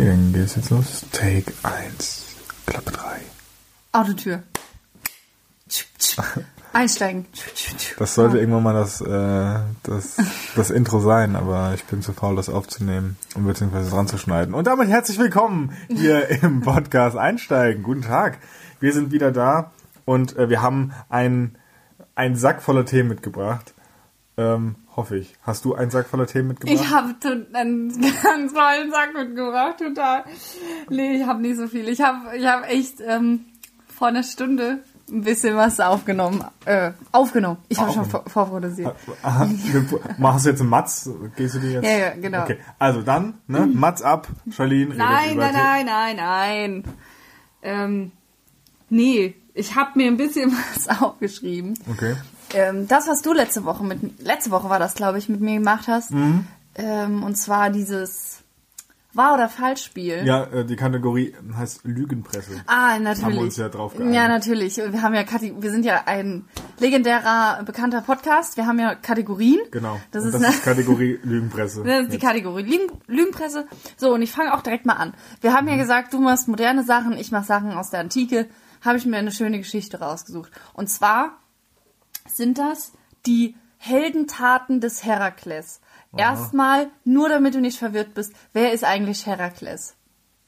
Okay, dann geht's jetzt los. Take 1. Klappe 3. Autotür. Einsteigen. Das sollte irgendwann mal das, äh, das, das Intro sein, aber ich bin zu faul, das aufzunehmen und beziehungsweise dran zu schneiden. Und damit herzlich willkommen hier im Podcast Einsteigen. Guten Tag. Wir sind wieder da und äh, wir haben einen, einen Sack voller Themen mitgebracht. Ähm, hoffe ich. Hast du einen Sack voller Themen mitgebracht? Ich habe einen ganz tollen Sack mitgebracht, total. Nee, ich habe nicht so viel. Ich habe ich hab echt ähm, vor einer Stunde ein bisschen was aufgenommen. Äh, aufgenommen. Ich habe schon vor- vorproduziert. Machst du jetzt einen Matz? Gehst du dir jetzt? Ja, ja, genau. Okay, also dann, ne? Matz ab, Charlene Nein, nein, nein, nein, nein. Ähm, nee, ich habe mir ein bisschen was aufgeschrieben. Okay. Ähm, das, was du letzte Woche mit letzte Woche war das, glaube ich, mit mir gemacht hast. Mhm. Ähm, und zwar dieses Wahr- oder Falschspiel. Ja, äh, die Kategorie heißt Lügenpresse. Ah, natürlich. Haben wir uns ja drauf geeinigt. Ja, natürlich. Wir haben ja Kate- wir sind ja ein legendärer, bekannter Podcast. Wir haben ja Kategorien. Genau. Das Und ist, das ist Kategorie Lügenpresse. das ist die Kategorie Lügen, Lügenpresse. So, und ich fange auch direkt mal an. Wir haben ja Mhm. gesagt, du machst moderne Sachen, ich mach Sachen aus der Antike. Habe ich mir eine schöne Geschichte rausgesucht. Und zwar sind das die Heldentaten des Herakles. Erstmal, nur damit du nicht verwirrt bist, wer ist eigentlich Herakles?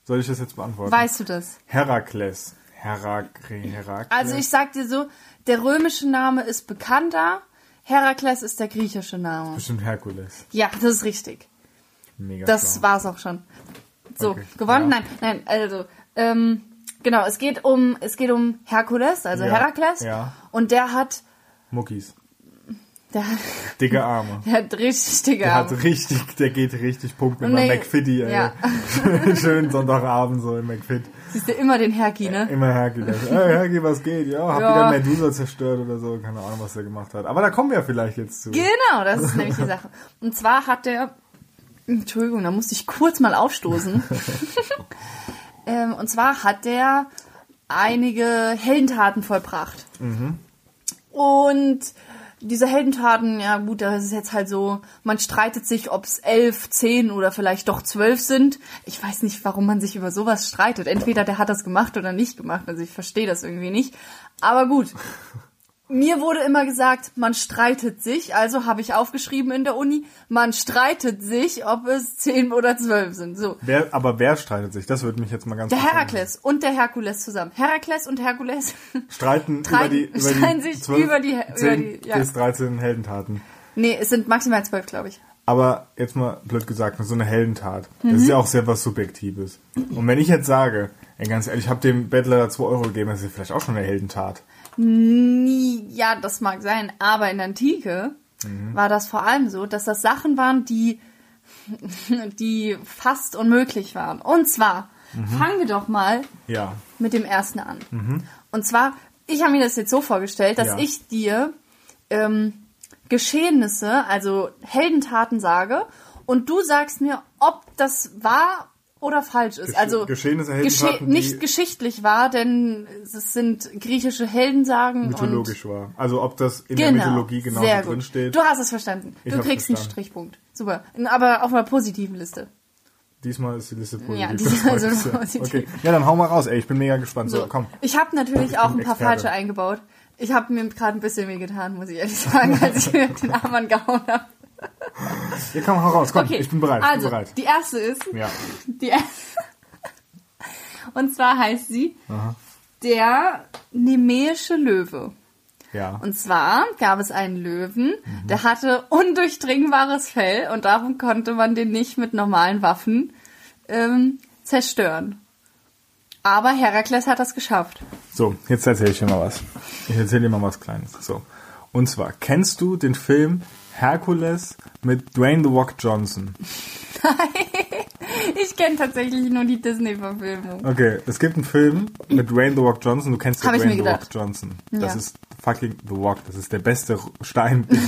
Soll ich das jetzt beantworten? Weißt du das? Herakles. Herakre, Herakles. Also ich sag dir so, der römische Name ist bekannter, Herakles ist der griechische Name. Bestimmt Herkules. Ja, das ist richtig. Mega Das schlau. war's auch schon. So, Okay, gewonnen? ja. Nein, nein, also, ähm, genau, es geht um, es geht um Herkules, also Ja, Herakles. ja. Und der hat, Muckis. der, hat- Dicke Arme. der hat richtig dicke Der Arme. hat richtig, der geht richtig Punkt mit Und meinem nee, McFitty, ey. ja. Schön Sonntagabend so im McFit. Siehst du immer den Herki, ne? Immer Herkules. Hey Herki, was geht? Ja, hab Ja. wieder Medusa zerstört oder so. Keine Ahnung, was der gemacht hat. Aber da kommen wir vielleicht jetzt zu. Genau, das ist nämlich die Sache. Und zwar hat der, Entschuldigung, da musste ich kurz mal aufstoßen. ähm, und zwar hat der einige Heldentaten vollbracht. Und diese Heldentaten, ja gut, das ist jetzt halt so, man streitet sich, ob es elf, zehn oder vielleicht doch zwölf sind. Ich weiß nicht, warum man sich über sowas streitet. Entweder der hat das gemacht oder nicht gemacht. Also ich verstehe das irgendwie nicht. Aber gut. Mir wurde immer gesagt, man streitet sich, also habe ich aufgeschrieben in der Uni, man streitet sich, ob es zehn oder zwölf sind. So. Wer, aber wer streitet sich? Das würde mich jetzt mal ganz Der Herakles und der Herkules zusammen. Herakles und Herkules. Streiten über Streiten- die, über streiten die sich 12, über die- über 10 die- ja. bis 13 Heldentaten. nee, es sind maximal zwölf, glaube ich. Aber jetzt mal blöd gesagt, so eine Heldentat, das Mhm. ist ja auch sehr was Subjektives. Und wenn ich jetzt sage, ey, ganz ehrlich, ich habe dem Bettler 2 Euro gegeben, das ist vielleicht auch schon eine Heldentat. Ja, das mag sein, aber in der Antike war das vor allem so, dass das Sachen waren, die, die fast unmöglich waren. Und zwar, fangen wir doch mal Ja. mit dem ersten an. Und zwar, ich habe mir das jetzt so vorgestellt, dass Ja. ich dir ähm, Geschehnisse, also Heldentaten sage und du sagst mir, ob das wahr oder falsch ist. Gesche- also Geschehnisse, gesche nicht geschichtlich wahr, denn es sind griechische Heldensagen Mythologisch war. Also ob das in und der genau, Mythologie genau sehr drin gut. steht. Du hast es verstanden. Ich du kriegst einen verstanden. Strichpunkt. Super. Aber auf einer positiven Liste. Diesmal ist die Liste positiv. Ja, diesmal ist sehr. positiv. Okay. Ja, dann hau mal raus, ey. Ich bin mega gespannt. So, So, komm. Ich habe natürlich auch ein paar Experte. falsche eingebaut. Ich habe mir gerade ein bisschen wehgetan, muss ich ehrlich sagen, als ich mir den Arm angehauen habe. Hier komm, hau raus. Komm, Okay, ich bin bereit. Also, bin bereit. die erste ist, Ja. die erste, und zwar heißt sie der nemäische Löwe. Ja. Und zwar gab es einen Löwen, der hatte undurchdringbares Fell und darum konnte man den nicht mit normalen Waffen ähm, zerstören. Aber Herakles hat das geschafft. So, jetzt erzähle ich dir mal was. Ich erzähle dir mal was Kleines. So. Und zwar, kennst du den Film Hercules mit Dwayne The Rock Johnson? Ich kenne tatsächlich nur die Disney-Verfilmung. Okay, es gibt einen Film mit Dwayne The Rock Johnson. Du kennst ja Dwayne mir The Rock. Johnson. Das Ja. ist fucking The Rock. Das ist der beste Stein, den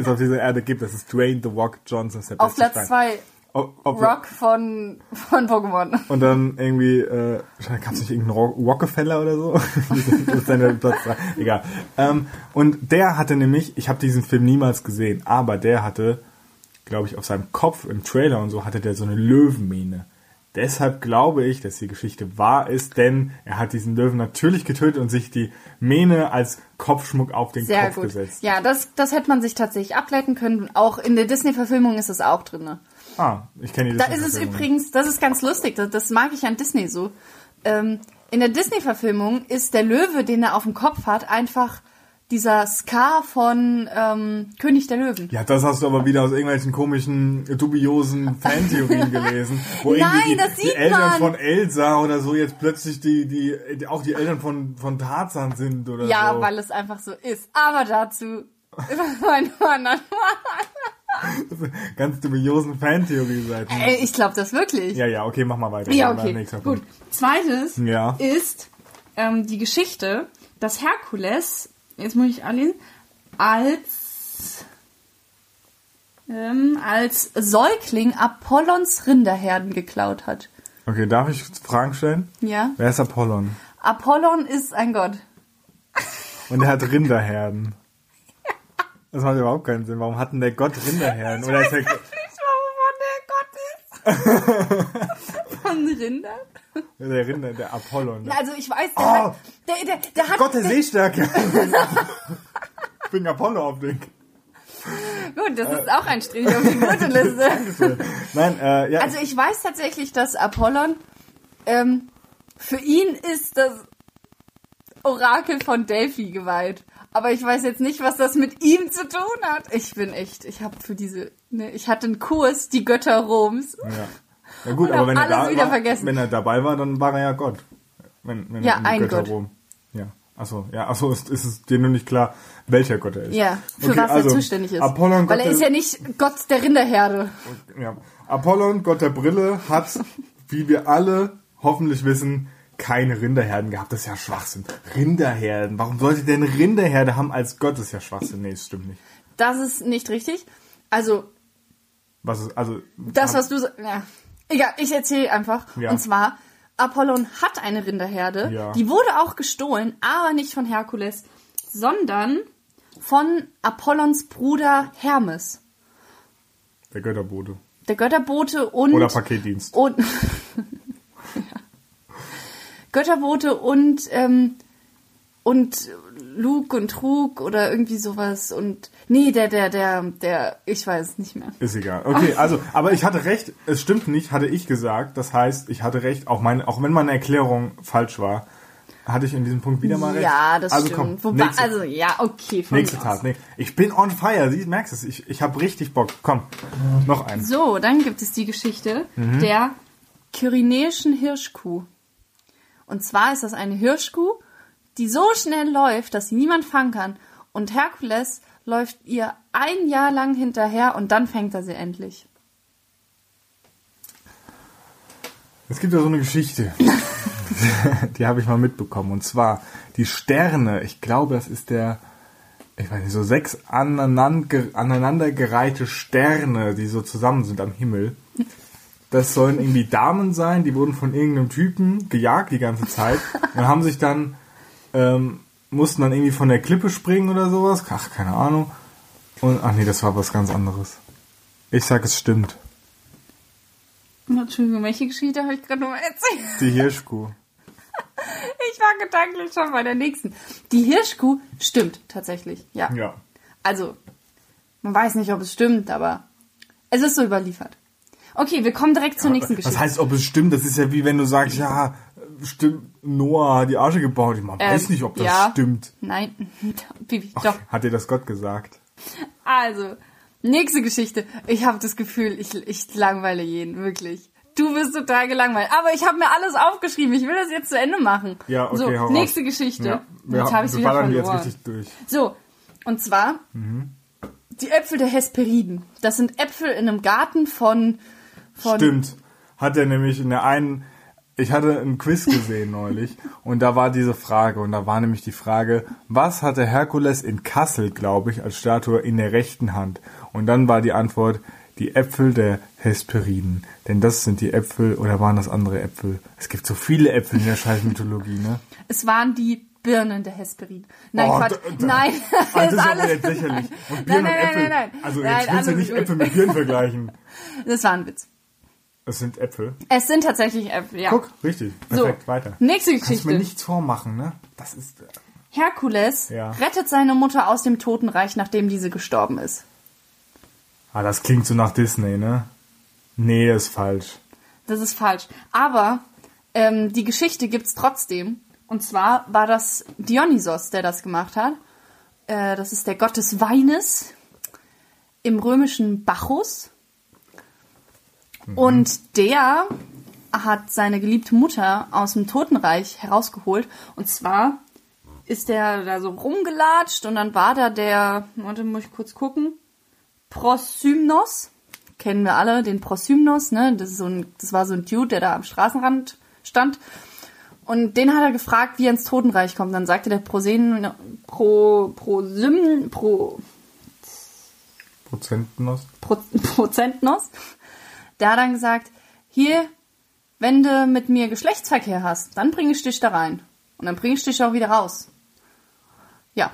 es auf dieser, Erde gibt. Das ist Dwayne The Rock Johnson. Auf Platz Stein. zwei Ob- ob- Rock von, von Pokémon. Und dann irgendwie, äh, gab es nicht irgendeinen Ro Rockefeller oder so? das ist Platz. Egal. Ähm, und der hatte nämlich, ich habe diesen Film niemals gesehen, aber der hatte, glaube ich, auf seinem Kopf im Trailer und so hatte der so eine Löwenmähne. Deshalb glaube ich, dass die Geschichte wahr ist, denn er hat diesen Löwen natürlich getötet und sich die Mähne als Kopfschmuck auf den Sehr Kopf gut. gesetzt. Ja, das, das hätte man sich tatsächlich ableiten können. Auch in der Disney-Verfilmung ist es auch drin. Ah, ich kenne die Da ist es übrigens, das ist ganz lustig, das, das mag ich an Disney so. Ähm, in der Disney-Verfilmung ist der Löwe, den er auf dem Kopf hat, einfach dieser Scar von ähm, König der Löwen. Ja, das hast du aber wieder aus irgendwelchen komischen, dubiosen Fantheorien gelesen. Wo Nein, irgendwie die, das die sieht Eltern man. von Elsa oder so jetzt plötzlich die, die, die auch die Eltern von, von Tarzan sind oder Ja, so. weil es einfach so ist. Aber dazu. Ganz dubiosen Fantheorie-Seiten. Ey, ich glaube das wirklich. Ja, ja, okay, mach mal weiter. Ja, okay. Gut. Zweites Ja. ist ähm, die Geschichte, dass Herkules, jetzt muss ich alle, als ähm, als Säugling Apollons Rinderherden geklaut hat. Okay, darf ich Fragen stellen? Ja. Wer ist Apollon? Apollon ist ein Gott. Und er hat Rinderherden. Das macht überhaupt keinen Sinn. Warum hat denn der Gott Rinderherden? Oder ist er, nicht, warum der Gott ist. Von Rindern? der Rinder, der Apollon? Der Also ich weiß, der, Oh. hat, der, der, der hat Gott der der, Sehstärke. Wegen Apollo auf den. Gut, das ist auch ein Strich auf die Gürtelliste. Nein, äh, ja. Also ich weiß tatsächlich, dass Apollon ähm, für ihn ist das Orakel von Delphi geweiht. Aber ich weiß jetzt nicht, was das mit ihm zu tun hat. Ich bin echt, ich habe für diese, ne, ich hatte einen Kurs, die Götter Roms. ja. ja gut, aber wenn er, da wieder war, vergessen. wenn er dabei war, dann war er ja Gott. Wenn, wenn Ja, ein Götter Gott. Rom- Ja. Achso, ja, achso, ist, ist es dir nur nicht klar, welcher Gott er ist. Ja, für Okay, was also, er zuständig ist. Apollon, Weil Gott er ist ja nicht Gott der Rinderherde. Ja. Apollon, Gott der Brille, hat, wie wir alle hoffentlich wissen, keine Rinderherden gehabt. Das ist ja Schwachsinn. Rinderherden. Warum sollte eine Rinderherde haben als Gott? Das ist ja Schwachsinn. Nee, das stimmt nicht. Das ist nicht richtig. Also Was ist, also. Das, was du ja. Egal, ich erzähle einfach. Ja. Und zwar, Apollon hat eine Rinderherde. Ja. Die wurde auch gestohlen, aber nicht von Herkules, sondern von Apollons Bruder Hermes. Der Götterbote. Der Götterbote und... Oder Paketdienst. Und. Götterbote und, ähm, und Lug und Trug oder irgendwie sowas und nee, der, der, der, der, ich weiß es nicht mehr. Ist egal. Okay, also, aber ich hatte recht, es stimmt nicht, hatte ich gesagt. Das heißt, ich hatte recht, auch, meine, auch wenn meine Erklärung falsch war, hatte ich in diesem Punkt wieder mal recht. Ja, das also, stimmt. Komm, Wobei, nächste, also ja, okay. von nächste Tat. Nee, ich bin on fire, Sie merkst es. Ich, ich habe richtig Bock. Komm, noch einen. So, dann gibt es die Geschichte Mhm. der kyrenäischen Hirschkuh. Und zwar ist das eine Hirschkuh, die so schnell läuft, dass sie niemand fangen kann. Und Herkules läuft ihr ein Jahr lang hinterher und dann fängt er sie endlich. Es gibt ja so eine Geschichte. die habe ich mal mitbekommen. Und zwar die Sterne. Ich glaube, das ist der, ich weiß nicht, so sechs aneinander, aneinandergereihte Sterne, die so zusammen sind am Himmel. Das sollen irgendwie Damen sein, die wurden von irgendeinem Typen gejagt die ganze Zeit und haben sich dann, ähm, mussten dann irgendwie von der Klippe springen oder sowas. Ach, keine Ahnung. Und, ach nee, das war was ganz anderes. Ich sag, es stimmt. Entschuldigung, welche Geschichte habe ich gerade noch erzählt? Die Hirschkuh. Ich war gedanklich schon bei der nächsten. Die Hirschkuh stimmt tatsächlich, ja. Ja. Also, man weiß nicht, ob es stimmt, aber es ist so überliefert. Okay, wir kommen direkt zur nächsten Was Geschichte. heißt, ob es stimmt? Das ist ja wie wenn du sagst, ja, stimmt, Noah hat die Arche gebaut. Weiß Ähm, nicht, ob das ja. stimmt. Nein, doch. Hat dir das Gott gesagt? Also, nächste Geschichte. Ich habe das Gefühl, ich, ich langweile jeden, wirklich. Du bist total gelangweilt. Aber ich habe mir alles aufgeschrieben. Ich will das jetzt zu Ende machen. Ja, okay, So, nächste Geschichte. Ja, jetzt habe ich wieder verloren. jetzt richtig durch. So, und zwar die Äpfel der Hesperiden. Das sind Äpfel in einem Garten von... von Stimmt. Hat er nämlich in der einen, ich hatte einen Quiz gesehen neulich und da war diese Frage und da war nämlich die Frage, was hatte Herkules in Kassel, glaube ich, als Statue in der rechten Hand? Und dann war die Antwort, die Äpfel der Hesperiden. Denn das sind die Äpfel, oder waren das andere Äpfel? Es gibt so viele Äpfel in der scheiß Mythologie, ne? Es waren die Birnen der Hesperiden. Nein, Oh, Quatsch. nein, Ah, das ist ja alles- jetzt lächerlich. Und Nein, Birnen nein, und Äpfel. nein, nein, nein. Also Nein, jetzt willst du alles nicht. Äpfel mit Birnen vergleichen. Das war ein Witz. Es sind Äpfel. Es sind tatsächlich Äpfel, ja. Guck, richtig. So, Perfekt, weiter. nächste Kannst mir Geschichte. nichts vormachen, ne? Das ist. äh, Herkules Ja. rettet seine Mutter aus dem Totenreich, nachdem diese gestorben ist. Ah, das klingt so nach Disney, ne? Nee, ist falsch. Das ist falsch. Aber ähm, die Geschichte gibt's trotzdem. Und zwar war das Dionysos, der das gemacht hat. Äh, das ist der Gott des Weines im römischen Bacchus. Und der hat seine geliebte Mutter aus dem Totenreich herausgeholt. Und zwar ist der da so rumgelatscht und dann war da der, warte, muss ich kurz gucken, Prosymnos. Kennen wir alle, den Prosymnos, ne? Das, ist so ein, das war so ein Dude, der da am Straßenrand stand. Und den hat er gefragt, wie er ins Totenreich kommt. Dann sagte der Prosen, Pro, Prosym, Pro, Prozentenlos? Pro, Prozentnos. Hat dann gesagt, hier, wenn du mit mir Geschlechtsverkehr hast, dann bring ich dich da rein. Und dann bring ich dich auch wieder raus. Ja.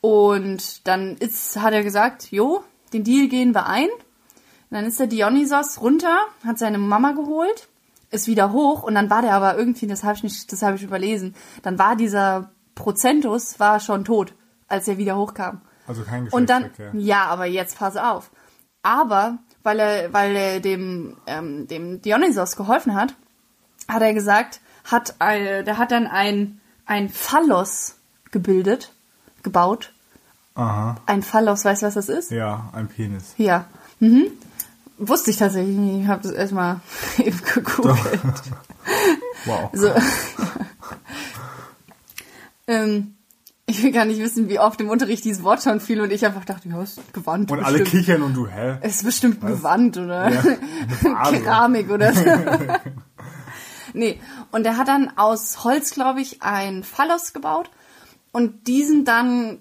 Und dann ist, hat er gesagt, jo, den Deal gehen wir ein. Und dann ist der Dionysos runter, hat seine Mama geholt, ist wieder hoch und dann war der aber irgendwie, das habe ich nicht, das habe ich überlesen, dann war dieser Prozentus war schon tot, als er wieder hochkam. Also kein Und dann, Geschlechtsverkehr. ja, aber jetzt pass auf. Aber weil er, weil er dem, ähm, dem Dionysos geholfen hat, hat er gesagt, hat, äh, der hat dann ein, ein Phallos gebildet, gebaut. Aha. Ein Phallos, weißt du, was das ist? Ja, ein Penis. Ja. Mhm. Wusste ich tatsächlich nicht. Ich habe das erstmal eben gegoogelt. Wow. So. ähm, ich will gar nicht wissen, wie oft im Unterricht dieses Wort schon fiel und ich einfach dachte, ja, ist Gewand. Und alle bestimmt. kichern und du, hä? Es ist bestimmt Gewand oder Ja. Keramik oder so. nee, und er hat dann aus Holz, glaube ich, ein Phallos gebaut und diesen dann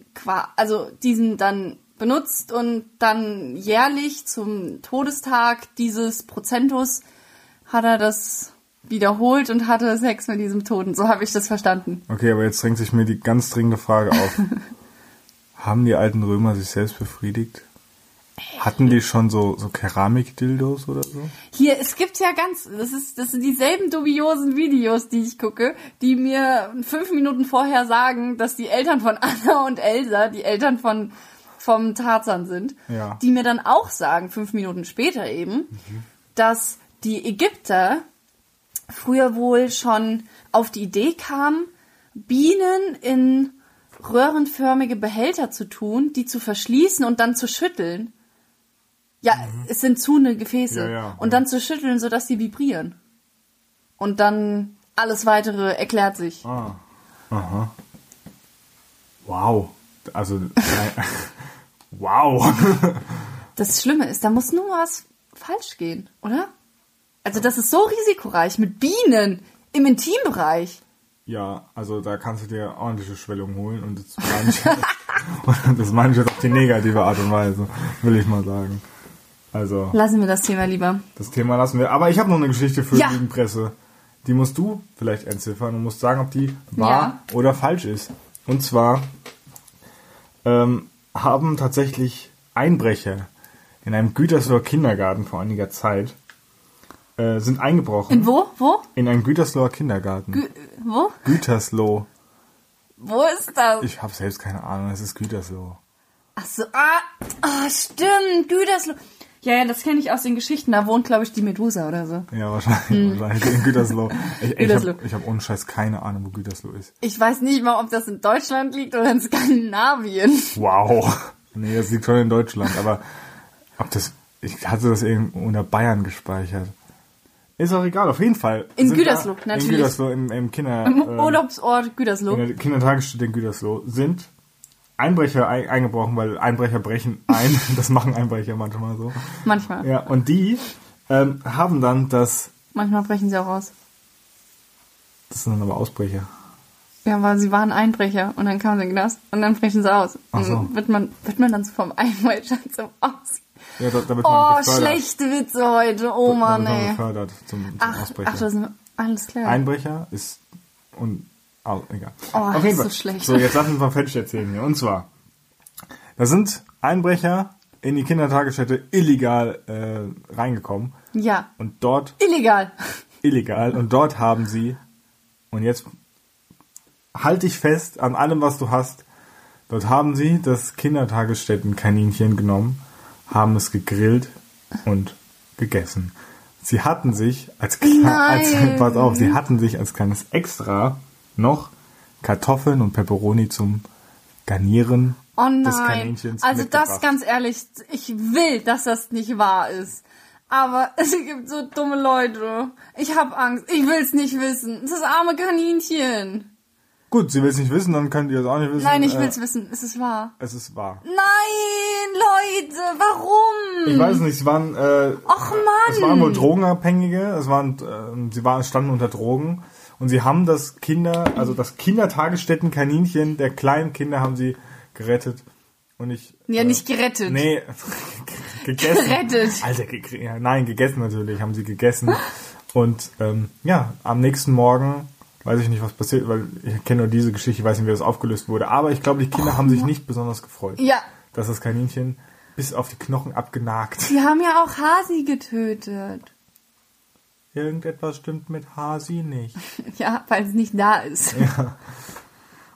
also diesen dann benutzt und dann jährlich zum Todestag dieses Prozentus hat er das wiederholt und hatte Sex mit diesem Toten. So habe ich das verstanden. Okay, aber jetzt drängt sich mir die ganz dringende Frage auf. Haben die alten Römer sich selbst befriedigt? Hatten die schon so, so Keramik-Dildos oder so? Hier, es gibt ja ganz, das ist, das sind dieselben dubiosen Videos, die ich gucke, die mir fünf Minuten vorher sagen, dass die Eltern von Anna und Elsa, die Eltern von, vom Tarzan sind, Ja. die mir dann auch sagen, fünf Minuten später eben, dass die Ägypter früher wohl schon auf die Idee kamen, Bienen in röhrenförmige Behälter zu tun, die zu verschließen und dann zu schütteln. Ja, es sind zuhende Gefäße. Ja, ja, und ja. dann zu schütteln, sodass sie vibrieren. Und dann alles weitere erklärt sich. Ah. Aha. Wow. Also, wow. Das Schlimme ist, da muss nur was falsch gehen, oder? Also das ist so risikoreich mit Bienen im Intimbereich. Ja, also da kannst du dir ordentliche Schwellungen holen und das meine ich, das meine ich jetzt auf die negative Art und Weise, will ich mal sagen. Also, Lassen wir das Thema lieber. das Thema lassen wir. Aber ich habe noch eine Geschichte für Ja. die Presse. Die musst du vielleicht entziffern und musst sagen, ob die wahr oder falsch ist. Und zwar ähm, haben tatsächlich Einbrecher in einem Gütersloher Kindergarten vor einiger Zeit äh, sind eingebrochen. In wo? Wo? in einen Gütersloher Kindergarten. Gü wo? Gütersloh. Wo ist das? Ich habe selbst keine Ahnung, es ist Gütersloh. Ach so, ah, ah stimmt, Gütersloh. Ja, ja, das kenne ich aus den Geschichten. Da wohnt, glaube ich, die Medusa oder so. Ja, wahrscheinlich, wahrscheinlich in Gütersloh. Ich, ich Gütersloh. habe ich hab ohne Scheiß keine Ahnung, wo Gütersloh ist. Ich weiß nicht mal, ob das in Deutschland liegt oder in Skandinavien. Wow. Nee, das liegt schon in Deutschland, aber ob das, ich hatte das irgendwo unter Bayern gespeichert. Ist auch egal, auf jeden Fall. In Gütersloh, da, natürlich. In Gütersloh, im, im Kinder... Im ähm, Urlaubsort Gütersloh. in der Kindertagesstätte in Gütersloh sind Einbrecher ein, eingebrochen, weil Einbrecher brechen ein. Das machen Einbrecher manchmal so. Manchmal. Ja, und die ähm, haben dann das... Manchmal brechen sie auch aus. Das sind dann aber Ausbrecher. Ja, weil sie waren Einbrecher und dann kamen sie in den Knast und dann brechen sie aus. Ach Und so. wird man, wird man dann so vom Einbrecher zum Aus. Ja, da, damit Oh, schlechte Witze heute. Oh Mann, ey. befördert zum, zum Ach, Ausbrecher. ach, das ist alles klar. Einbrecher ist und oh, egal. Oh, Auf jeden so Fall. schlecht. So, jetzt lassen wir mal fertig erzählen hier. Und zwar, da sind Einbrecher in die Kindertagesstätte illegal äh, reingekommen. Ja. Und dort Illegal. illegal. Und dort haben sie, und jetzt halt dich fest an allem, was du hast. Dort haben sie das Kindertagesstättenkaninchen genommen, haben es gegrillt und gegessen. Sie hatten sich als, als pass auf, sie hatten sich als kleines Extra noch Kartoffeln und Peperoni zum Garnieren Oh des. Kaninchens Also das ganz ehrlich, ich will, dass das nicht wahr ist. Aber es gibt so dumme Leute. Ich hab Angst. Ich will's nicht wissen. Das arme Kaninchen. Gut, sie will es nicht wissen, dann könnt ihr es auch nicht wissen. Nein, ich Äh, will's wissen. Es ist wahr. Es ist wahr. Nein, Leute, warum? Ich weiß nicht, es waren, äh, Och Mann. es waren wohl Drogenabhängige, es waren, äh, sie waren, standen unter Drogen und sie haben das Kinder, also das Kindertagesstättenkaninchen der kleinen Kinder haben sie gerettet und ich. Ja, nicht gerettet. Nee, gegessen. Gerettet. Alter, ge ja, nein, gegessen natürlich, haben sie gegessen. Und ähm, ja, am nächsten Morgen weiß ich nicht, was passiert, weil ich kenne nur diese Geschichte, ich weiß nicht, wie das aufgelöst wurde. Aber ich glaube, die Kinder haben sich nicht besonders gefreut, Ja, dass das Kaninchen bis auf die Knochen abgenagt. die haben ja auch Hasi getötet. Irgendetwas stimmt mit Hasi nicht. Ja, weil es nicht da ist.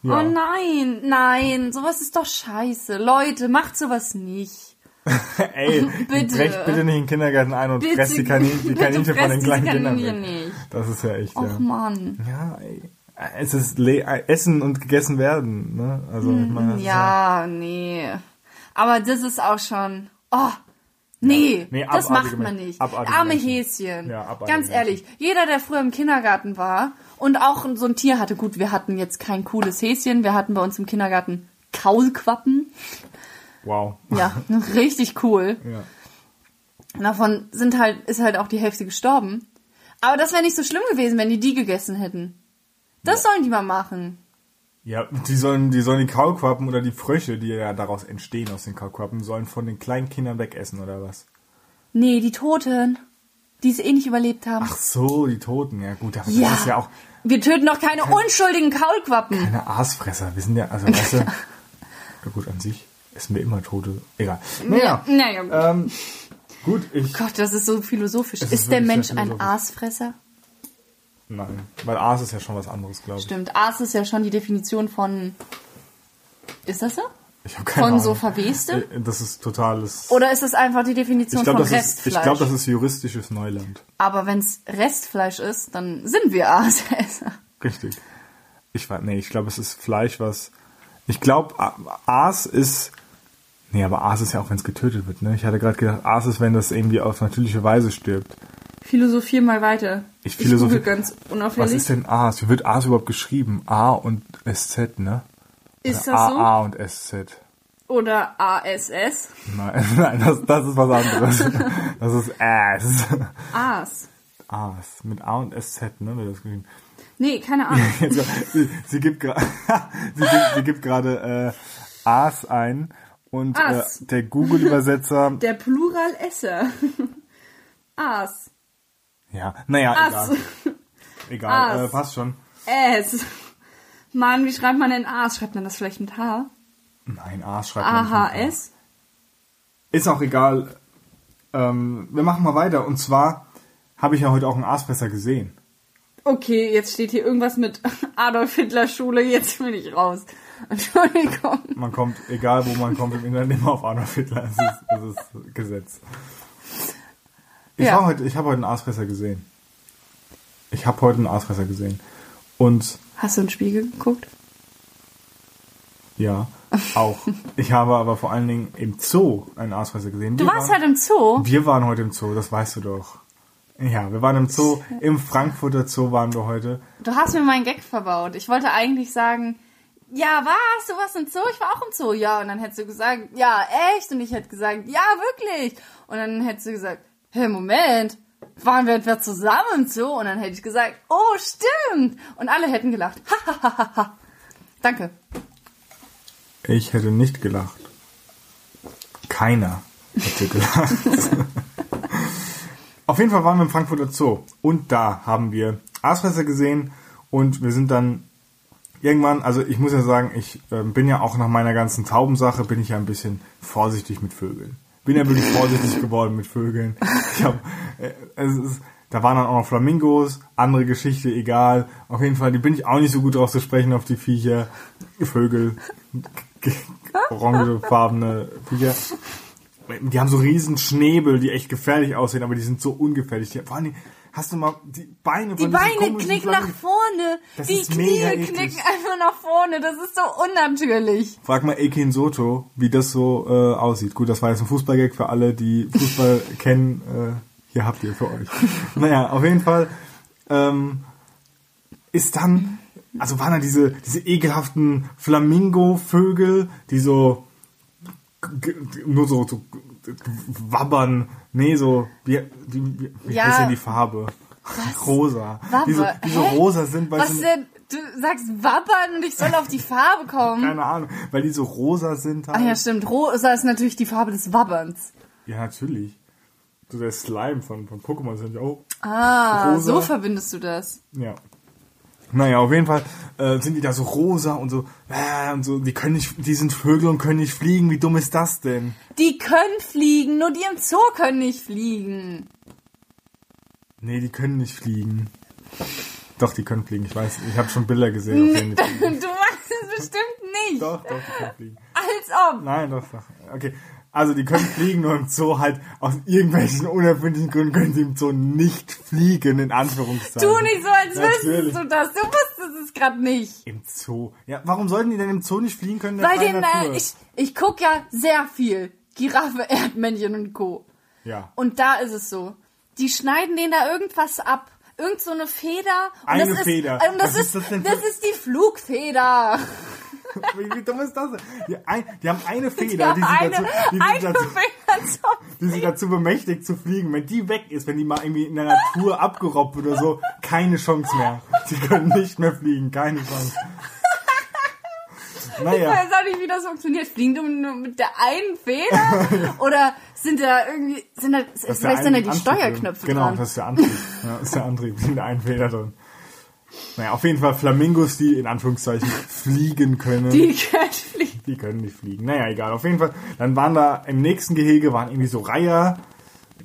Ja. Oh nein, nein, sowas ist doch scheiße. Leute, macht sowas nicht. Ey, Bitte. brecht bitte nicht in den Kindergarten ein und Bitte, presst die, Kanin die Kaninchen von den kleinen Kindern weg. nicht. Das ist ja echt, Och ja. Mann. Ja, ey. Es ist le Essen und gegessen werden, ne? Also, ich meine, das ist Ja, nee. Aber das ist auch schon. Oh, nee, Nee, das macht man nicht. Arme. Häschen. Ja, Ganz ehrlich, jeder, der früher im Kindergarten war und auch so ein Tier hatte, gut, wir hatten jetzt kein cooles Häschen, wir hatten bei uns im Kindergarten Kaulquappen. Wow. Ja, richtig cool. Ja. Davon sind halt, ist halt auch die Hälfte gestorben. Aber das wäre nicht so schlimm gewesen, wenn die die gegessen hätten. Das sollen die mal machen. Ja, die sollen, die sollen die Kaulquappen oder die Frösche, die ja daraus entstehen aus den Kaulquappen, sollen von den kleinen Kindern wegessen oder was? Nee, die Toten, die es eh nicht überlebt haben. Ach so, die Toten, ja gut, aber ja. das ist ja auch Wir töten doch keine unschuldigen Kaulquappen. keine Aasfresser. Wir sind ja, also weißt du, ja gut, an sich essen wir immer Tote. Egal. Naja, Naja, gut. ähm, gut, ich, Gott, das ist so philosophisch. Ist, ist der Mensch ein. Aasfresser? nein, weil Aas ist ja schon was anderes, glaube ich. Stimmt, Aas ist ja schon die Definition von... Ist das so? Ich habe keine Von Ahnung. so Verwestem? Äh, Das ist totales. Oder ist das einfach die Definition ich glaube, von das ist, Restfleisch? ich glaube, das ist juristisches Neuland. Aber wenn es Restfleisch ist, dann sind wir Aasesser. Richtig. Ich nee, ich glaube, es ist Fleisch, was. Ich glaube, Aas ist. Nee, aber Aas ist ja auch, wenn es getötet wird, ne? Ich hatte gerade gedacht, Aas ist, wenn das irgendwie auf natürliche Weise stirbt. Philosophier mal weiter. Ich philosophi- google ganz Was unauffällig. ist denn Aas? Wie wird Aas überhaupt geschrieben? A und SZ, ne? Ist Oder das so? AA und SZ. Oder ASS? Nein, nein das, das ist was anderes. Das ist Ass. Aas. Aas. Mit A und SZ, ne? Wird das geschrieben. Nee, keine Ahnung. Sie, sie gibt gerade sie sie gibt gerade äh, Aas ein und äh, der Google-Übersetzer, Der Plural Esser. Aas. ja, naja, Aas. egal, egal, äh, passt schon. S. Mann, wie schreibt man denn Aas? Schreibt man das vielleicht mit H? Nein, Aas schreibt man nicht mit A. AHS? Ist auch egal. Ähm, wir machen mal weiter und zwar habe ich ja heute auch einen Aasfresser gesehen. Okay, jetzt steht hier irgendwas mit Adolf Hitler Schule, jetzt bin ich raus. Entschuldigung. Man kommt, egal wo man kommt im Internet, immer auf Adolf Hitler. Das ist, das ist Gesetz. Ich, Ja. heute, ich habe heute einen Aasfresser gesehen. Ich habe heute einen Aasfresser gesehen. Und Hast du einen Spiegel geguckt? ja, auch. Ich habe aber vor allen Dingen im Zoo einen Aasfresser gesehen. Du Wir warst waren, halt im Zoo. Wir waren heute im Zoo, das weißt du doch. Ja, wir waren im Zoo, im Frankfurter Zoo waren wir heute. Du hast mir meinen Gag verbaut. Ich wollte eigentlich sagen, ja, was? Du warst im Zoo? Ich war auch im Zoo. Ja, und dann hättest du gesagt, ja, echt? Und ich hätte gesagt, ja, wirklich. Und dann hättest du gesagt, hey, Moment, waren wir etwa zusammen im Zoo? Und dann hätte ich gesagt, oh, stimmt. Und alle hätten gelacht. Danke. Ich hätte nicht gelacht. Keiner hätte gelacht. Auf jeden Fall waren wir im Frankfurter Zoo und da haben wir Aasfresser gesehen und wir sind dann irgendwann, also ich muss ja sagen, ich äh, bin ja auch nach meiner ganzen Taubensache, bin ich ja ein bisschen vorsichtig mit Vögeln. bin ja wirklich vorsichtig geworden mit Vögeln. Ich hab, äh, es ist, da waren dann auch noch Flamingos, andere Geschichte, egal. Auf jeden Fall, die bin ich auch nicht so gut drauf zu sprechen auf die Viecher. Vögel, orangefarbene Viecher. Die haben so riesen Schnäbel, die echt gefährlich aussehen, aber die sind so ungefährlich. Die, vor allem, hast du mal die Beine Die Beine knicken nach vorne. Das die Knie knicken einfach nach vorne. Das ist so unnatürlich. Frag mal Ekin Soto, wie das so äh, aussieht. Gut, das war jetzt ein Fußballgag für alle, die Fußball kennen. Äh, hier habt ihr für euch. Naja, auf jeden Fall ähm, ist dann, also waren da diese, diese ekelhaften Flamingo-Vögel, die so nur so, so wabbern. Nee, so, wie, wie, wie, wie Ja. heißt denn die Farbe? Rosa. Die so, Wabber. die so rosa sind, weil Was sie, denn? Du sagst wabbern und ich soll auf die Farbe kommen. keine Ahnung, weil die so rosa sind. Ach ja, stimmt. Rosa ist natürlich die Farbe des Wabberns. Ja, natürlich. So der Slime von, von Pokémon sind ja auch. Ah, Rosa. so verbindest du das. Ja. Naja, auf jeden Fall äh, sind die da so rosa und so, äh, und so, die können nicht, die sind Vögel und können nicht fliegen. Wie dumm ist das denn? Die können fliegen, nur die im Zoo können nicht fliegen. Nee, die können nicht fliegen. Doch, die können fliegen. Ich weiß, ich habe schon Bilder gesehen, auf denen die fliegen. Du weißt es bestimmt nicht. Doch, doch, die können fliegen. Als ob. Nein, doch, doch. Okay. Also die können fliegen, nur im Zoo halt aus irgendwelchen unerfindlichen Gründen können sie im Zoo nicht fliegen, in Anführungszeichen. Tu nicht so, als wüsstest du das. Du wusstest es gerade nicht. Im Zoo. Ja, warum sollten die denn im Zoo nicht fliegen können? Weil den, äh, ich, ich guck ja sehr viel. Giraffe, Erdmännchen und Co. ja. Und da ist es so. Die schneiden denen da irgendwas ab. Irgend so eine Feder. Und Eine das ist, Feder. Und das, Was ist, ist das denn für- das ist die Flugfeder. Wie, wie dumm ist das? Die, ein, die haben eine Die Feder, die sie, eine, dazu, die, eine dazu, zum die sie dazu bemächtigt zu fliegen. Wenn die weg ist, wenn die mal irgendwie in der Natur abgerobbt wird oder so, keine Chance mehr. Sie können nicht mehr fliegen, keine Chance. Ich Naja, weiß auch nicht, wie das funktioniert. Fliegen die nur mit der einen Feder? Oder sind da irgendwie, sind da, der vielleicht sind da die Antrieb drin. Steuerknöpfe Genau, dran? das ist der Antrieb. Ja, das ist der Antrieb, sind da ein Feder drin. Naja, auf jeden Fall Flamingos, die in Anführungszeichen fliegen können. Die können fliegen. Die können nicht fliegen. Naja, egal. Auf jeden Fall. Dann waren da im nächsten Gehege waren irgendwie so Reiher.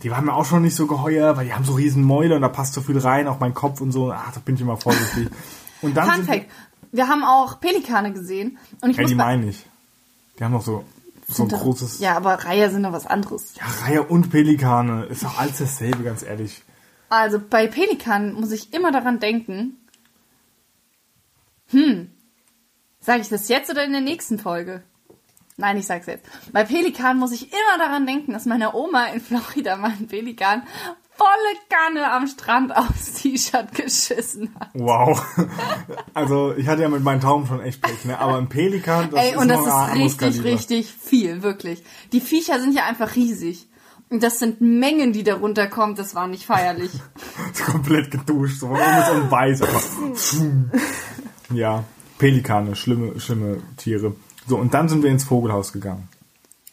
Die waren mir auch schon nicht so geheuer, weil die haben so riesen Mäuler und da passt so viel rein auf meinen Kopf und so. Ach, da bin ich immer vorsichtig. Und dann Fun Fact. Wir haben auch Pelikane gesehen. Und ich Ja, die meine ich. Die haben noch so, so ein doch- großes... Ja, aber Reiher sind doch was anderes. Ja, Reiher und Pelikane. Ist doch alles dasselbe, ganz ehrlich. Also bei Pelikanen muss ich immer daran denken. Hm. Sage ich das jetzt oder in der nächsten Folge? Nein, ich sag's jetzt. Bei Pelikan muss ich immer daran denken, dass meine Oma in Florida mal einen Pelikan volle Kanne am Strand aufs T-Shirt geschissen hat. Wow. Also, ich hatte ja mit meinen Tauben schon echt Pech, ne? Aber ein Pelikan, das Ey, ist und das ist richtig, richtig viel, wirklich. Die Viecher sind ja einfach riesig. Und das sind Mengen, die da runterkommen. Das war nicht feierlich. Komplett geduscht, so oben bis unten weiß. Aber ja, Pelikane, schlimme, schlimme Tiere. So, und dann sind wir ins Vogelhaus gegangen.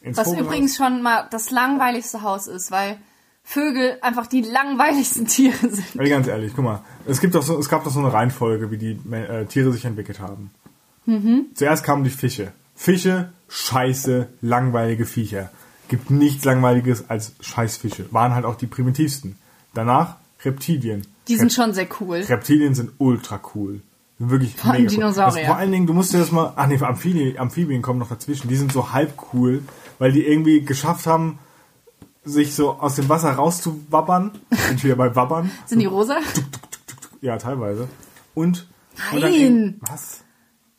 Ins Was Vogelhaus. übrigens schon mal das langweiligste Haus ist, weil Vögel einfach die langweiligsten Tiere sind. Ey, ganz ehrlich, guck mal. Es, gibt doch so, es gab doch so eine Reihenfolge, wie die äh, Tiere sich entwickelt haben. Mhm. Zuerst kamen die Fische. Fische, scheiße, langweilige Viecher. Gibt nichts Langweiliges als Scheißfische. Waren halt auch die primitivsten. Danach Reptilien. Die sind schon sehr cool. Reptilien sind ultra cool. Sind wirklich allem mega cool. Dinosaurier. Das, vor allen Dingen, du musst dir das mal, ach nee, Amphibien, Amphibien kommen noch dazwischen. Die sind so halb cool, weil die irgendwie geschafft haben, sich so aus dem Wasser rauszuwabbern. Ich wieder bei Wabbern. Sind die rosa? Ja, teilweise. Und, und Nein. in- was?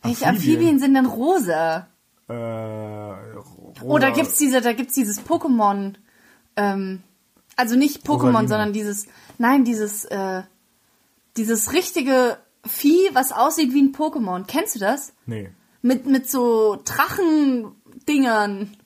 Welche Amphibien sind denn rosa? Äh, rosa. Oh, da gibt's diese, da gibt's dieses Pokémon. Ähm, also nicht Pokémon, Rosalina. sondern dieses, nein, dieses, äh, dieses richtige Vieh, was aussieht wie ein Pokémon. Kennst du das? Nee. Mit, mit so Drachendingern.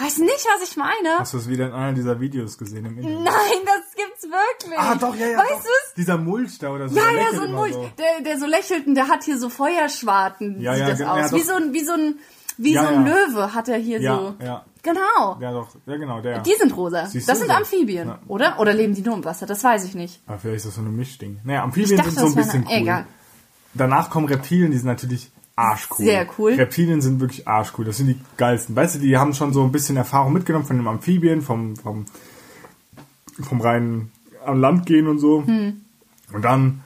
Weiß nicht, was ich meine. Hast du es wieder in einer dieser Videos gesehen im Internet? Nein, das gibt's wirklich. Ah, doch, ja, ja. Weißt doch. du's? Dieser Mulch da oder so. Ja, der ja, so ein Mulch. so. Der, der so lächelt und der hat hier so Feuerschwarten, Ja, sieht ja, das genau, aus. ja, wie so ein, wie so ein, wie Ja, so ein ja. Löwe hat er hier Ja, so. ja. Genau. Ja, doch. Ja, genau, der. Die sind rosa. Siehst das sind Amphibien, oder? Oder leben die nur im Wasser? Das weiß ich nicht. Aber vielleicht ist das so eine Mischding. Naja, Amphibien dachte, sind so ein bisschen cool. egal. Danach kommen Reptilien, die sind natürlich arschcool. Sehr cool. Reptilien sind wirklich arschcool. Das sind die geilsten. Weißt du, die haben schon so ein bisschen Erfahrung mitgenommen von den Amphibien, vom, vom, vom reinen am Land gehen und so. Hm. Und dann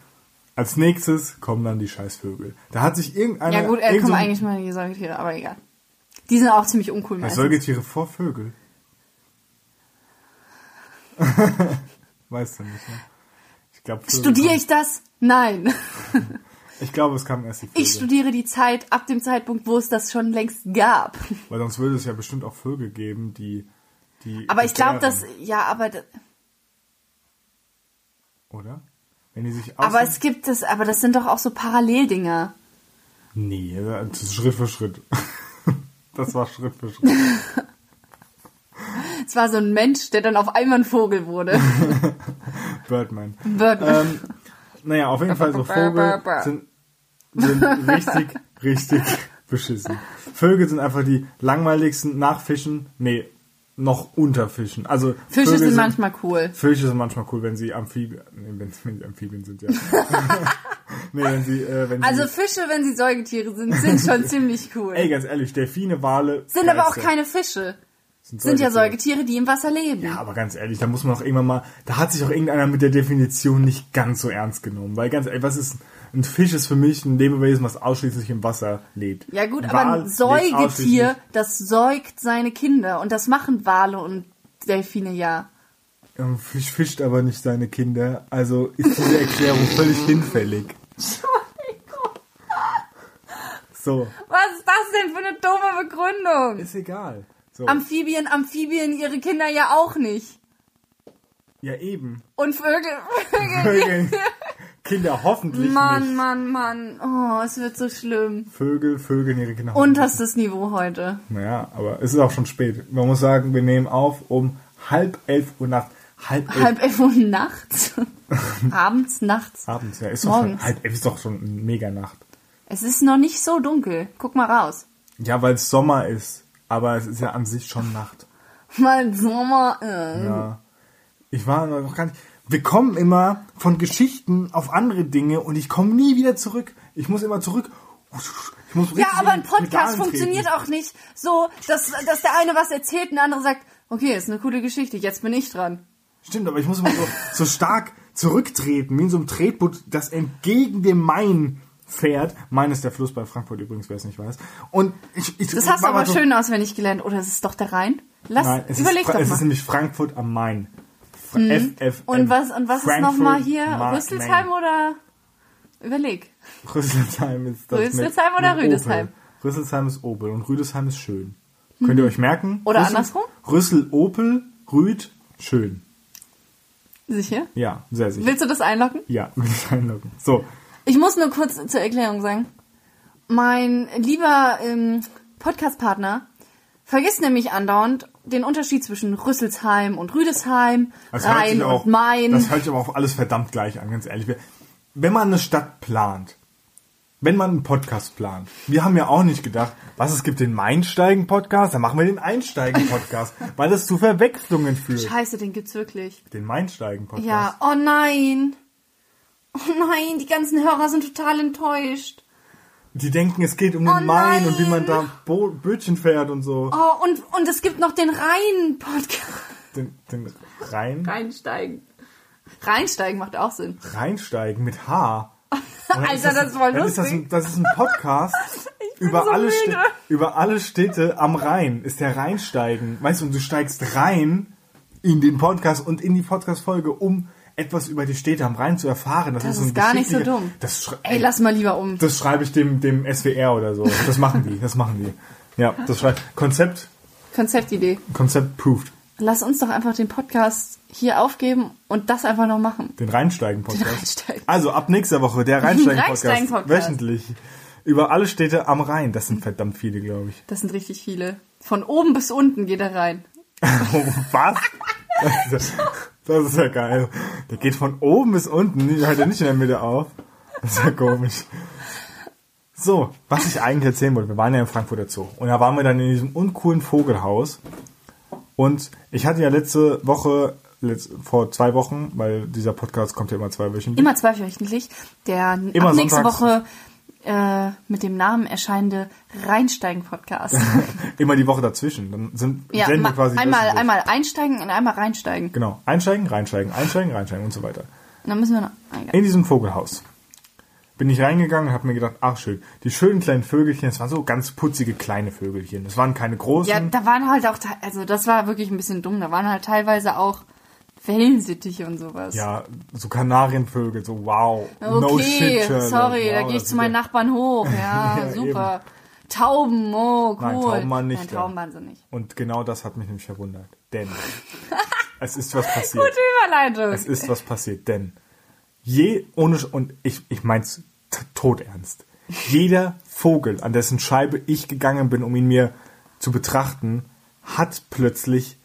als nächstes kommen dann die Scheißvögel. Da hat sich irgendeiner... Ja gut, er irgend kommt so eigentlich mal die Säugetiere, aber egal. Die sind auch ziemlich uncool. Ja. Säugetiere vor Vögel. weißt du nicht, ne? Ich glaube, Studiere ich das? Nein. Ich glaube, es kam erst die Vögel. Ich studiere die Zeit ab dem Zeitpunkt, wo es das schon längst gab. Weil sonst würde es ja bestimmt auch Vögel geben, die... die Aber ich glaube, dass, ja, aber, Oder? Wenn die sich aber es gibt es, aber das sind doch auch so Paralleldinger. Nee, das ist Schritt für Schritt. Das war Schritt für Schritt. Es war so ein Mensch, der dann auf einmal ein Vogel wurde. Birdman. Birdman. Ähm, naja, auf jeden Fall so Vögel sind, sind richtig, richtig beschissen. Vögel sind einfach die langweiligsten nach Fischen. Nee, noch unter Fischen. Also Fische Vögel sind manchmal cool. Fische sind manchmal cool, wenn sie Amphibien, nee, wenn, wenn sie Amphibien sind, ja. nee, wenn sie, äh, wenn Also sie, Fische, wenn sie Säugetiere sind, sind schon ziemlich cool. ey, ganz ehrlich, Delfine, Wale. sind aber auch keine Fische. Sind ja Säugetiere, die im Wasser leben. Ja, aber ganz ehrlich, da muss man auch irgendwann mal, da hat sich auch irgendeiner mit der Definition nicht ganz so ernst genommen. Weil ganz ehrlich, was ist, ein Fisch ist für mich ein Lebewesen, was ausschließlich im Wasser lebt. Ja gut, Ein aber ein Säugetier, das säugt seine Kinder. Und das machen Wale und Delfine ja. Ein Fisch fischt aber nicht seine Kinder, also ist diese Erklärung völlig hinfällig. So, Was ist das denn für eine doofe Begründung? ist egal. So, Amphibien, Amphibien ihre Kinder ja auch nicht. ja eben. Und Vögel, Vögel. Vögel, Kinder hoffentlich Mann, nicht. Mann, Mann. Oh, es wird so schlimm. Vögel, Vögel, ihre Kinder Unterstes Niveau heute. Naja, aber es ist auch schon spät. Man muss sagen, wir nehmen auf um halb elf Uhr nachts. Halb elf Halb elf Uhr nachts. Abends, nachts. abends. Ja, ist doch schon, Morgens. halb elf ist doch schon mega Nacht. Es ist noch nicht so dunkel. Guck mal raus. Ja, weil es Sommer ist. Aber es ist ja an sich schon Nacht. Mal Sommer. Äh. Ja. Ich war noch gar nicht. Wir kommen immer von Geschichten auf andere Dinge und ich komme nie wieder zurück. Ich muss immer zurück. Ich muss Ja, aber in ein Podcast funktioniert auch nicht so, dass, dass der eine was erzählt und der andere sagt, okay, ist eine coole Geschichte, jetzt bin ich dran. Stimmt, aber ich muss immer so, so stark zurücktreten, wie in so einem Tretboot, das entgegen dem Main fährt. Main ist der Fluss bei Frankfurt übrigens, wer es nicht weiß. Und ich, ich Das hast du aber so, schön auswendig gelernt. Oder ist es doch der Rhein? Lass, Nein, es, überleg ist, doch es mal. ist nämlich Frankfurt am Main. Fra FF, und was, und was ist nochmal hier? Rüsselsheim Main. oder? Überleg. Rüsselsheim ist das Rüsselsheim mit, oder mit Rüdesheim? Opel. Rüsselsheim ist Opel und Rüdesheim ist schön. Könnt ihr euch merken? Oder Rüssel- andersrum? Rüssel, Opel, Rüd, schön. Sicher? Ja, sehr sicher. Willst du das einloggen? Ja, will ich einloggen. So, Ich muss nur kurz zur Erklärung sagen. Mein lieber ähm, Podcast-Partner vergisst nämlich andauernd den Unterschied zwischen Rüsselsheim und Rüdesheim, Das Rhein auch, und Main. Das hört sich aber auch alles verdammt gleich an, ganz ehrlich. Wenn man eine Stadt plant, wenn man einen Podcast plant, wir haben ja auch nicht gedacht, was, es gibt den Mainsteigen-Podcast, dann machen wir den Einsteigen-Podcast, weil das zu Verwechslungen führt. Scheiße, den gibt's wirklich. Den Mainsteigen-Podcast. Ja, oh nein. Oh nein, die ganzen Hörer sind total enttäuscht. Die denken, es geht um den Oh Main und wie man da Bo Bötchen fährt und so. Oh, und, und es gibt noch den Rhein-Podcast. Den, den Rhein, Reinsteigen. Reinsteigen macht auch Sinn. Reinsteigen mit H. Alter, das ist voll dann ist das, lustig. ein, das ist ein Podcast über, so alle über alle Städte am Rhein. Ist der Rheinsteigen. Weißt du, und du steigst rein in den Podcast und in die Podcast-Folge, um etwas über die Städte am Rhein zu erfahren. Das, Das so ein ist gar nicht so dumm. Das, Ey, lass mal lieber um. das schreibe ich dem, dem SWR oder so. Das machen die, das machen die. Ja, das schreibt. Konzept, Konzeptidee. Konzept proved. Lass uns doch einfach den Podcast hier aufgeben und das einfach noch machen. Den Rheinsteigen-Podcast. Den Rheinsteigen. Also ab nächster Woche der Rheinsteigen-Podcast. Rheinsteigen-Podcast. wöchentlich. Über alle Städte am Rhein. Das sind verdammt viele, glaube ich. Das sind richtig viele. Von oben bis unten geht er rein. Oh, was? Das ist, ja, ja geil. Der geht von oben bis unten. Hört er nicht in der Mitte auf. Das ist ja komisch. So, was ich eigentlich erzählen wollte. Wir waren ja im Frankfurter Zoo. Und da waren wir dann in diesem uncoolen Vogelhaus. Und ich hatte ja letzte Woche, vor zwei Wochen, weil dieser Podcast kommt ja immer zwei Wöchen. Immer zweiwöchentlich. Der Immer ab nächste. Woche äh, mit dem Namen erscheinende Reinsteigen-Podcast. Immer die Woche dazwischen. Dann sind ja, ma- quasi einmal, einmal einsteigen und einmal reinsteigen. Genau. Einsteigen, reinsteigen, einsteigen, reinsteigen und so weiter. Und dann müssen wir noch. In diesem Vogelhaus bin ich reingegangen und habe mir gedacht, ach schön, die schönen kleinen Vögelchen, das waren so ganz putzige kleine Vögelchen. Das waren keine großen. Ja, da waren halt auch, also das war wirklich ein bisschen dumm. Da waren halt teilweise auch Wellensittiche und sowas. Ja, so Kanarienvögel, so wow. Okay, no shit, Sherlock. sorry, wow, da gehe ich zu meinen Nachbarn hoch. Ja, Ja, super. Tauben, oh, cool. Nein, Tauben waren nicht Nein. Tauben waren sie nicht. Und genau das hat mich nämlich verwundert. Denn es ist was passiert. Gute Überleitung. Es ist was passiert, denn je ohne und ich ich mein's t- todernst. Jeder Vogel, an dessen Scheibe ich gegangen bin, um ihn mir zu betrachten, hat plötzlich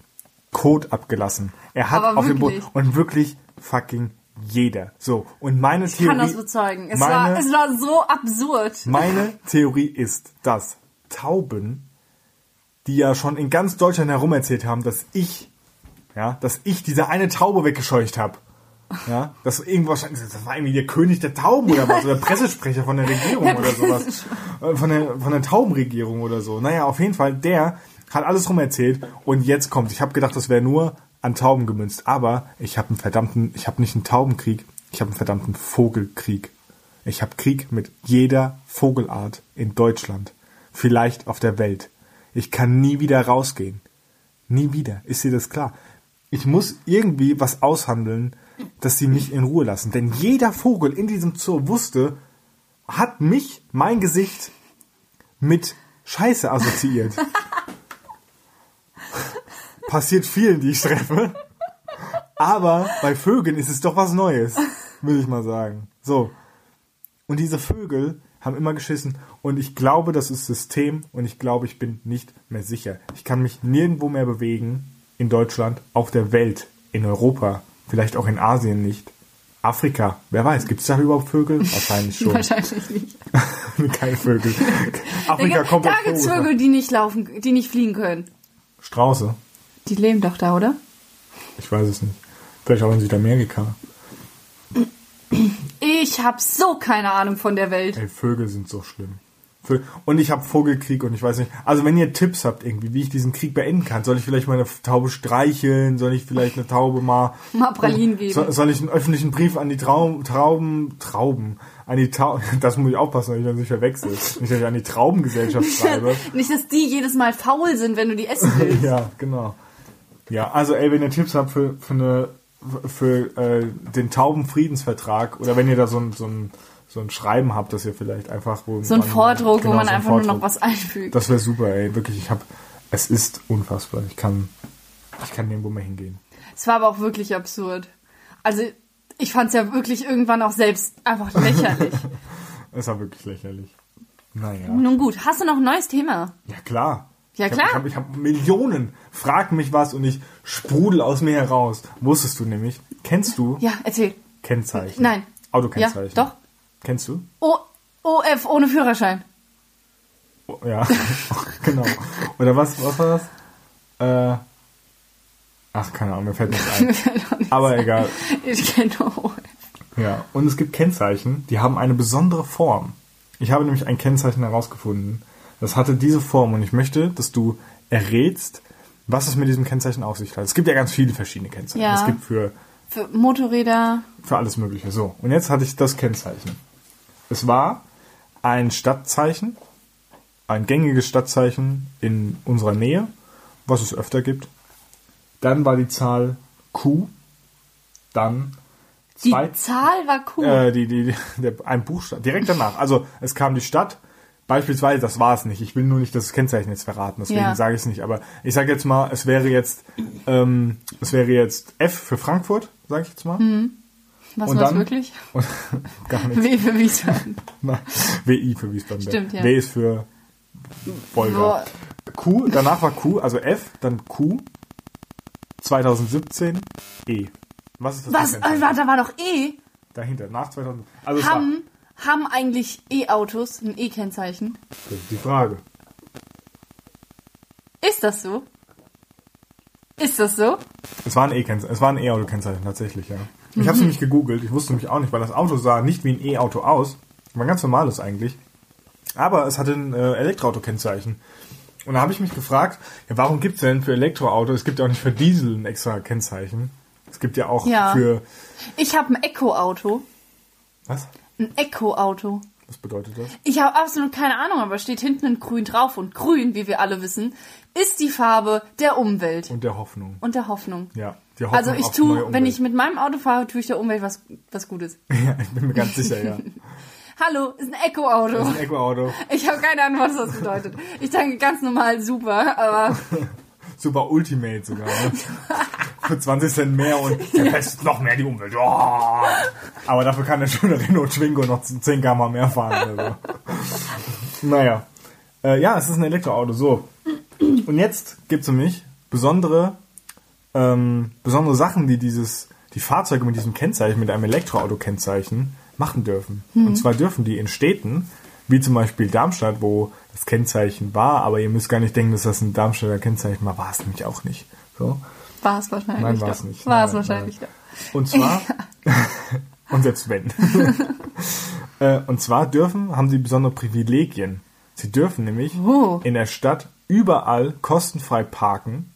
Kot abgelassen. Er hat Aber auf dem Boden und wirklich fucking jeder. So und meine Ich Theorie kann das bezeugen. Es, meine, war, es war so absurd. meine Theorie ist, dass Tauben, die ja schon in ganz Deutschland herumerzählt haben, dass ich, ja, dass ich diese eine Taube weggescheucht habe. Ja, das irgendwas, das war irgendwie der König der Tauben oder was, oder Pressesprecher von der Regierung oder sowas. Äh, Von der, von der Taubenregierung oder so. Naja, auf jeden Fall, der hat alles rum erzählt und jetzt kommt. Ich habe gedacht, das wäre nur an Tauben gemünzt, aber ich habe einen verdammten, ich habe nicht einen Taubenkrieg, ich habe einen verdammten Vogelkrieg. Ich habe Krieg mit jeder Vogelart in Deutschland, vielleicht auf der Welt. Ich kann nie wieder rausgehen. Nie wieder. Ist dir das klar? Ich muss irgendwie was aushandeln, dass sie mich in Ruhe lassen. Denn jeder Vogel in diesem Zoo wusste, hat mich, mein Gesicht, mit Scheiße assoziiert. Passiert vielen, die ich treffe. Aber bei Vögeln ist es doch was Neues, will ich mal sagen. So. Und diese Vögel haben immer geschissen. Und ich glaube, das ist System. Und ich glaube, ich bin nicht mehr sicher. Ich kann mich nirgendwo mehr bewegen. In Deutschland, auf der Welt, in Europa, vielleicht auch in Asien nicht. Afrika, wer weiß, gibt es da überhaupt Vögel? Wahrscheinlich schon. Wahrscheinlich nicht. Keine Vögel. Afrika kommt da gibt's Vögel, die nicht laufen, die nicht fliegen können. Strauße. Die leben doch da, oder? Ich weiß es nicht. Vielleicht auch in Südamerika. Ich hab so keine Ahnung von der Welt. Ey, Vögel sind so schlimm. Und ich habe Vogelkrieg und ich weiß nicht. Also wenn ihr Tipps habt irgendwie, wie ich diesen Krieg beenden kann, soll ich vielleicht mal eine Taube streicheln? Soll ich vielleicht eine Taube mal Mal Pralinen geben. Soll, soll ich einen öffentlichen Brief an die Traum, Trauben, Trauben, an die Tauben, das muss ich aufpassen, dass ich dann nicht verwechsel. Nicht, dass ich an die Traubengesellschaft schreibe. Nicht, dass die jedes Mal faul sind, wenn du die essen willst. ja, genau. Ja, also ey, wenn ihr Tipps habt für, für eine für äh, den Taubenfriedensvertrag oder wenn ihr da so ein, so ein so ein Schreiben habt, dass ihr vielleicht einfach wo So ein Vordruck, genau, wo man so ein einfach nur noch Vordruck. was einfügt. Das wäre super, ey, wirklich. Ich habe, es ist unfassbar. Ich kann, ich kann nirgendwo mehr hingehen. Es war aber auch wirklich absurd. Also, ich fand's ja wirklich irgendwann auch selbst einfach lächerlich. Es war wirklich lächerlich. Naja. Nun gut, hast du noch ein neues Thema? Ja, klar. Ja, klar. Ich habe hab Millionen. Frag mich was und ich sprudel aus mir heraus. Wusstest du nämlich? Kennst du Ja, erzähl. Kennzeichen? Nein. Autokennzeichen. Ja, doch. Kennst du? O OF ohne Führerschein. Oh, Ja, genau. Oder was, was war das? Äh, ach, keine Ahnung, mir fällt nichts ein. Aber egal. Ich kenne nur OF. Ja, und es gibt Kennzeichen, die haben eine besondere Form. Ich habe nämlich ein Kennzeichen herausgefunden. Das hatte diese Form und ich möchte, dass du errätst, was es mit diesem Kennzeichen auf sich hat. Es gibt ja ganz viele verschiedene Kennzeichen. Ja. Es gibt für, Für Motorräder. für alles Mögliche. So, und jetzt hatte ich das Kennzeichen. Es war ein Stadtzeichen, ein gängiges Stadtzeichen in unserer Nähe, was es öfter gibt. Dann war die Zahl Q, dann Die zwei, Zahl war cool. äh, die, die, der, ein Buchstabe, direkt danach. Also es kam die Stadt, beispielsweise, das war es nicht. Ich will nur nicht das Kennzeichen jetzt verraten, deswegen Ja. sage ich es nicht. Aber ich sage jetzt mal, es wäre jetzt, ähm, es wäre jetzt F für Frankfurt, sage ich jetzt mal. Was und war's dann- wirklich? Und, gar nichts. W für Wiesbaden. Nein, WI für Wiesbaden. Stimmt, ja. W ist für Wolga. Q, danach war Q, also F, dann Q, 2017 E. Was ist das? Was? Äh, Kennzeichen? war- da war doch E. Dahinter, nach 2000. Also es war, Haben, eigentlich E-Autos ein E-Kennzeichen? das ist die Frage. Ist das so? Ist das so? Es war ein E-Kennzeichen, es war ein E-Auto-Kennzeichen tatsächlich, ja. Ich Mhm. habe es nämlich gegoogelt, ich wusste nämlich auch nicht, weil das Auto sah nicht wie ein E-Auto aus. War ein ganz normales eigentlich. Aber es hatte ein äh, Elektroauto-Kennzeichen. Und da habe ich mich gefragt, ja, warum gibt es denn für Elektroauto, es gibt ja auch nicht für Diesel ein extra Kennzeichen. Es gibt ja auch Ja. für... Ich habe ein Eco-Auto. Was? Ein Eco-Auto. Was bedeutet das? Ich habe absolut keine Ahnung, aber steht hinten in grün drauf. Und grün, wie wir alle wissen, ist die Farbe der Umwelt Und der Hoffnung. und der Hoffnung. Ja, die Hoffnung Also ich tue, wenn ich mit meinem Auto fahre, tue ich der Umwelt was, was Gutes. Ja, ich bin mir ganz sicher, ja. Hallo, ist ein Eco-Auto. Ist ein Eco-Auto. Ich habe keine Ahnung, was das bedeutet. Ich denke ganz normal super, aber Super Ultimate sogar. Ne? Für 20 Cent mehr und verpestet noch mehr die Umwelt. Oh. Aber dafür kann der schöne Renault Twingo noch 10 km mehr fahren oder so. Naja. Äh, ja, es ist ein Elektroauto, so. Und jetzt gibt's nämlich besondere, ähm, besondere Sachen, die dieses, die Fahrzeuge mit diesem Kennzeichen, mit einem Elektroauto-Kennzeichen machen dürfen. Und zwar dürfen die in Städten, wie zum Beispiel Darmstadt, wo das Kennzeichen war, aber ihr müsst gar nicht denken, dass das ein Darmstädter Kennzeichen war, war es nämlich auch nicht. So. War es wahrscheinlich. Nein, war's doch. nicht. War es wahrscheinlich. nein. Und zwar, und selbst wenn. Äh, und zwar dürfen, haben sie besondere Privilegien. Sie dürfen nämlich Oh. in der Stadt überall kostenfrei parken.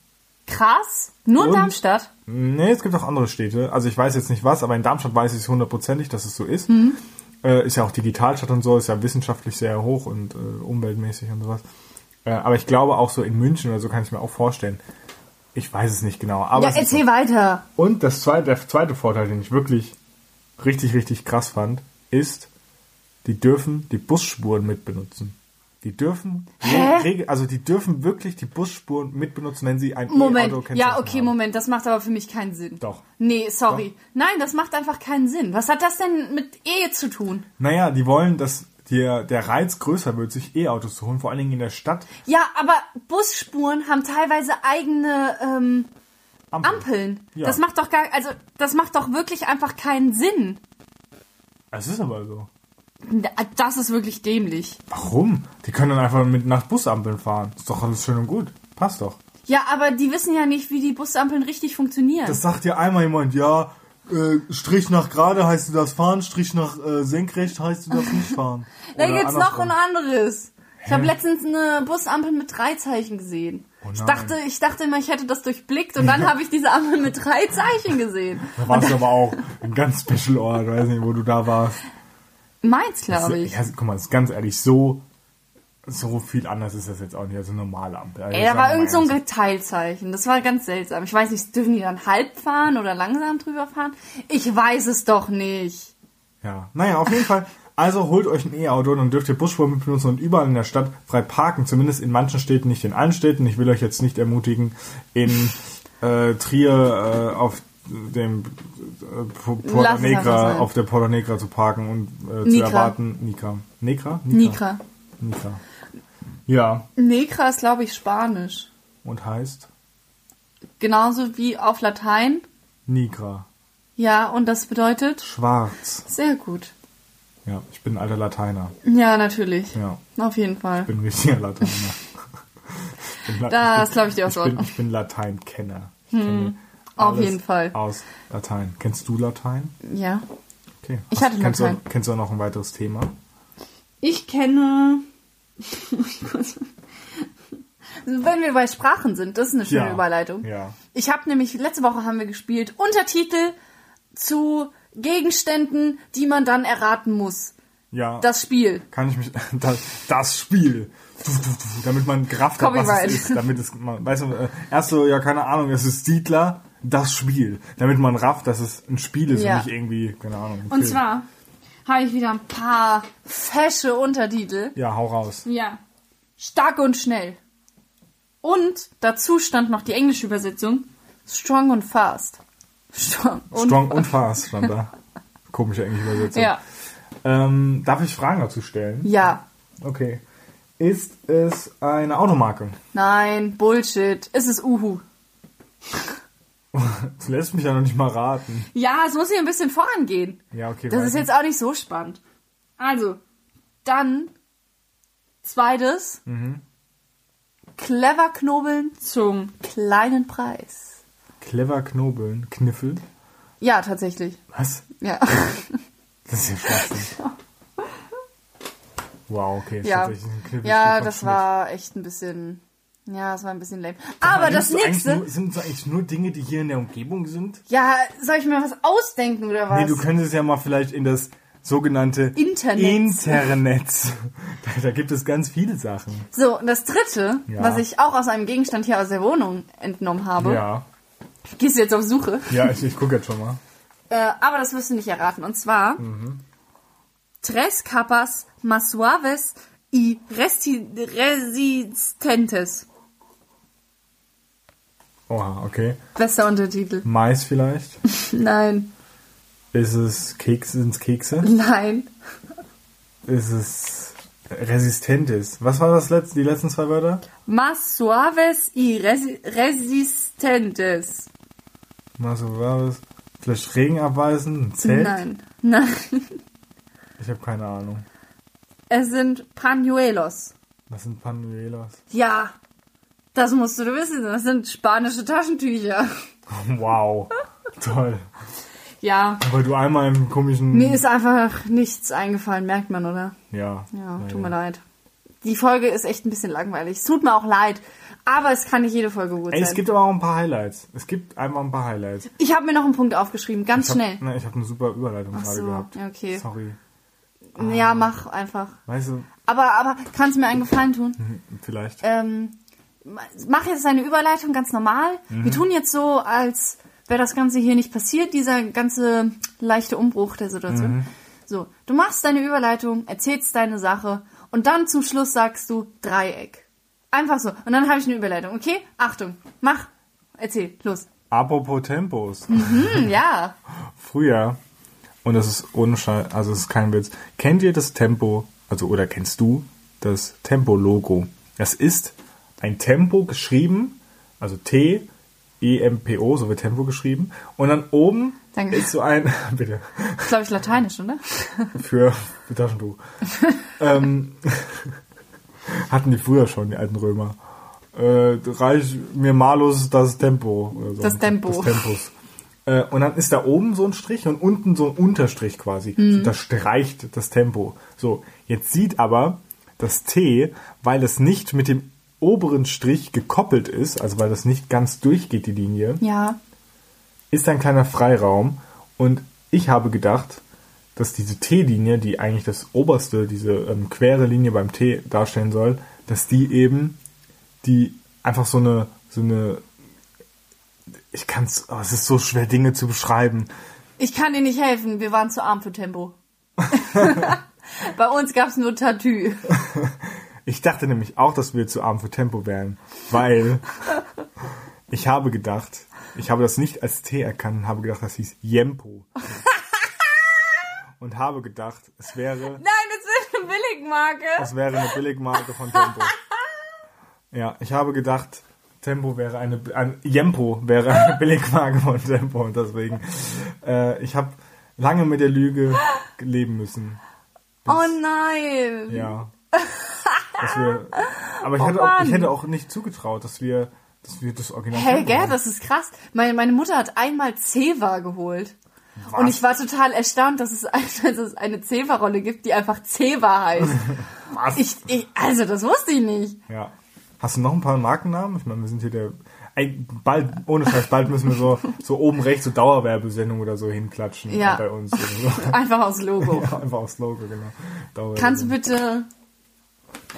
Krass. Nur in Und- Darmstadt. Nee, es gibt auch andere Städte. Also ich weiß jetzt nicht was, aber in Darmstadt weiß ich es hundertprozentig, dass es so ist. Mhm. Äh, ist ja auch Digitalstadt und so, ist ja wissenschaftlich sehr hoch und äh, umweltmäßig und sowas. Äh, aber ich glaube auch so in München oder so kann ich mir auch vorstellen. Ich weiß es nicht genau. Aber Ja, erzähl weiter. und das zweite, der zweite Vorteil, den ich wirklich richtig, richtig krass fand, ist, die dürfen die Busspuren mitbenutzen. Die dürfen, Hä? also die dürfen wirklich die Busspuren mitbenutzen, wenn sie ein Moment. E-Auto Ja, okay, Moment. Das macht aber für mich keinen Sinn. Doch. Nee, sorry. Nein, das macht einfach keinen Sinn. Was hat das denn mit Ehe zu tun? Naja, die wollen, dass der, der Reiz größer wird, sich E-Autos zu holen, vor allen Dingen in der Stadt. Ja, aber Busspuren haben teilweise eigene ähm, Ampeln. Ampeln. Ja. Das macht doch gar, also das macht doch wirklich einfach keinen Sinn. Es ist aber so. Das ist wirklich dämlich. Warum? Die können dann einfach mit nach Busampeln fahren. Ist doch alles schön und gut. Passt doch. Ja, aber die wissen ja nicht, wie die Busampeln richtig funktionieren. Das sagt ja einmal jemand, ja, äh, Strich nach gerade heißt du das fahren, Strich nach äh, senkrecht heißt du das nicht fahren. da Oder gibt's noch andersrum. ein anderes. Ich habe letztens eine Busampel mit drei Zeichen gesehen. ich nein. dachte, ich dachte immer, ich hätte das durchblickt und dann habe ich diese Ampel mit drei Zeichen gesehen. Da warst du aber auch ein ganz special Ort, weiß nicht, wo du da warst. Meins, glaube ich. Ja, guck mal, ist ganz ehrlich, so, so viel anders ist das jetzt auch nicht als eine normale Ampel. Also, Ey, da war irgend so ein. Geteilzeichen. Das war ganz seltsam. Ich weiß nicht, dürfen die dann halb fahren oder langsam drüber fahren? Ich weiß es doch nicht. Ja, naja, auf jeden Fall. Also holt euch ein E-Auto, dann dürft ihr Busspuren benutzen und überall in der Stadt frei parken. Zumindest in manchen Städten, nicht in allen Städten. Ich will euch jetzt nicht ermutigen, in äh, Trier äh, auf dem äh, Po- Porta Negra, auf der Porta Negra zu parken und äh, zu erwarten. Nikra. Nekra? Nikra. Nikra. Ja, Nekra ist, glaube ich, Spanisch. und heißt Genauso wie auf Latein. Nigra. Ja, und das bedeutet Schwarz. sehr gut. Ja, ich bin ein alter Lateiner. Ja, natürlich. Ja, Auf jeden Fall. ich bin ein richtiger Lateiner. Ich bin La- Das ich bin- glaube ich dir Ich auch bin, so. ich bin Lateinkenner. Ich kenne auf jeden Fall. Aus Latein. Kennst du Latein? Ja. Okay. Ich Hast- hatte kennst Latein. Du, kennst du auch noch ein weiteres Thema? Ich kenne. Wenn wir bei Sprachen sind, das ist eine schöne Ja. Überleitung. Ja. Ich habe nämlich, letzte Woche haben wir gespielt, Untertitel zu Gegenständen, die man dann erraten muss. Ja. Das Spiel. kann ich mich. Das, das Spiel. Damit man gerafft hat, was es ist. Damit es, man, weißt du, äh, erst so, ja, keine Ahnung, es ist Siedler, das Spiel. Damit man rafft, dass es ein Spiel ist Ja. und nicht irgendwie, keine Ahnung. Und Film. zwar habe ich wieder ein paar fesche Untertitel. Ja, hau raus. Ja. Stark und schnell. Und dazu stand noch die englische Übersetzung. Strong und fast. Strong und Strong und fast stand da. Komische englische Übersetzung. Ja. Ähm, darf ich Fragen dazu stellen? Ja. Okay. Ist es eine Automarke? Nein, Bullshit. Es ist Uhu. Das lässt mich ja noch nicht mal raten. Ja, es muss hier ein bisschen vorangehen. Ja, okay. Das ist weiter. jetzt auch nicht so spannend. Also, dann zweites. Mhm. Clever knobeln zum kleinen Preis. Clever knobeln. Kniffel. Ja, tatsächlich. Was? Ja. Das ist ja Schwachsinn. Wow, okay. ist Ja, ja das war echt ein bisschen, ja, das war ein bisschen lame. Aber Aber das nächste, Nur, sind das eigentlich nur Dinge, die hier in der Umgebung sind? ja, soll ich mir was ausdenken oder was? Nee, du könntest ja mal vielleicht in das sogenannte Internet. Internet. Da, da gibt es ganz viele Sachen. So, und das dritte, Ja. was ich auch aus einem Gegenstand hier aus der Wohnung entnommen habe, Ja. gehst du jetzt auf Suche, Ja, ich, ich gucke jetzt schon mal. äh, aber das wirst du nicht erraten. Und zwar Tres capas más suaves y resistentes. Oha, okay. Bester Untertitel. Mais vielleicht? Nein, Ist es Kekse? Sind es Kekse? nein. Ist es Resistentes? Was war das letzte, die letzten zwei Wörter? Más suaves y resi resistentes. Mal so war es. Vielleicht Regen abweisen? Ein Zelt? Nein, nein. Ich habe keine Ahnung. Es sind Pañuelos. Was sind Panuelos? Ja, das musst du wissen. Das sind spanische Taschentücher. Wow. Toll. Ja, Weil du einmal im komischen... mir ist einfach nichts eingefallen, merkt man, oder? ja. Ja, tut ja. mir leid. Die Folge ist echt ein bisschen langweilig. Es tut mir auch leid. Aber es kann nicht jede Folge gut Ey, sein. es gibt aber auch ein paar Highlights. Es gibt einfach ein paar Highlights. ich habe mir noch einen Punkt aufgeschrieben, ganz Ich hab, schnell. Ne, ich habe eine super Überleitung Ach gerade so, gehabt. okay. Sorry. Ja, mach einfach. Weißt du, Aber, aber kannst du mir einen Gefallen tun? vielleicht. Ähm, mach jetzt deine Überleitung ganz normal. Mhm. Wir tun jetzt so, als wäre das Ganze hier nicht passiert, dieser ganze leichte Umbruch der Situation. Mhm. So, du machst deine Überleitung, erzählst deine Sache und dann zum Schluss sagst du Dreieck. Einfach so. Und dann habe ich eine Überleitung. Okay? Achtung. Mach. Erzähl. Los. Apropos Tempos. Hm, ja. Früher, und das ist ohne Scheiß, also es ist kein Witz, kennt ihr das Tempo, also oder kennst du das Tempo-Logo? Das ist ein Tempo geschrieben, also T, E, M, P, O, so wird Tempo geschrieben. Und dann oben Danke. ist so ein, bitte, Das glaube ich, lateinisch, oder? für, für Taschentuch. ähm, hatten die früher schon, die alten Römer. Äh, reich mir malus das Tempo. So. Das Tempo. Das Tempus. Äh, und dann ist da oben so ein Strich und unten so ein Unterstrich quasi. Mhm. So, das streicht das Tempo. So, jetzt sieht aber das T, weil es nicht mit dem oberen Strich gekoppelt ist, also weil das nicht ganz durchgeht, die Linie, Ja. ist ein kleiner Freiraum und ich habe gedacht, dass diese T-Linie, die eigentlich das oberste, diese ähm, quere Linie beim T darstellen soll, dass die eben die einfach so eine so eine ich kann's, oh, es ist so schwer Dinge zu beschreiben. Ich kann dir nicht helfen. Wir waren zu arm für Tempo. Bei uns gab's nur Tattoo. Ich dachte nämlich auch, dass wir zu arm für Tempo wären, weil ich habe gedacht, ich habe das nicht als T erkannt und habe gedacht, das hieß Jempo. Und habe gedacht, es wäre Nein, das ist eine Billigmarke. Das wäre eine Billigmarke von Tempo. Ja, ich habe gedacht, Tempo wäre eine, ein Jempo wäre eine Billigmarke von Tempo und deswegen, äh, ich habe lange mit der Lüge leben müssen. Oh nein. Ja. Dass wir, aber ich, Oh hätte auch, ich hätte auch nicht zugetraut, dass wir, dass wir das Original Hä, Tempo gell, das ist krass. Meine, meine Mutter hat einmal Ceva geholt. Was? Und ich war total erstaunt, dass es, dass es eine Ceva-Rolle gibt, die einfach Ceva heißt. Was? Ich, ich, also, das wusste ich nicht. Ja. Hast du noch ein paar Markennamen? Ich meine, wir sind hier der. Ey, bald, ohne Scheiß, bald müssen wir so, so oben rechts so Dauerwerbesendung oder so hinklatschen Ja. bei uns. So. Einfach aus Logo. Ja, einfach aufs Logo, genau. Kannst du bitte...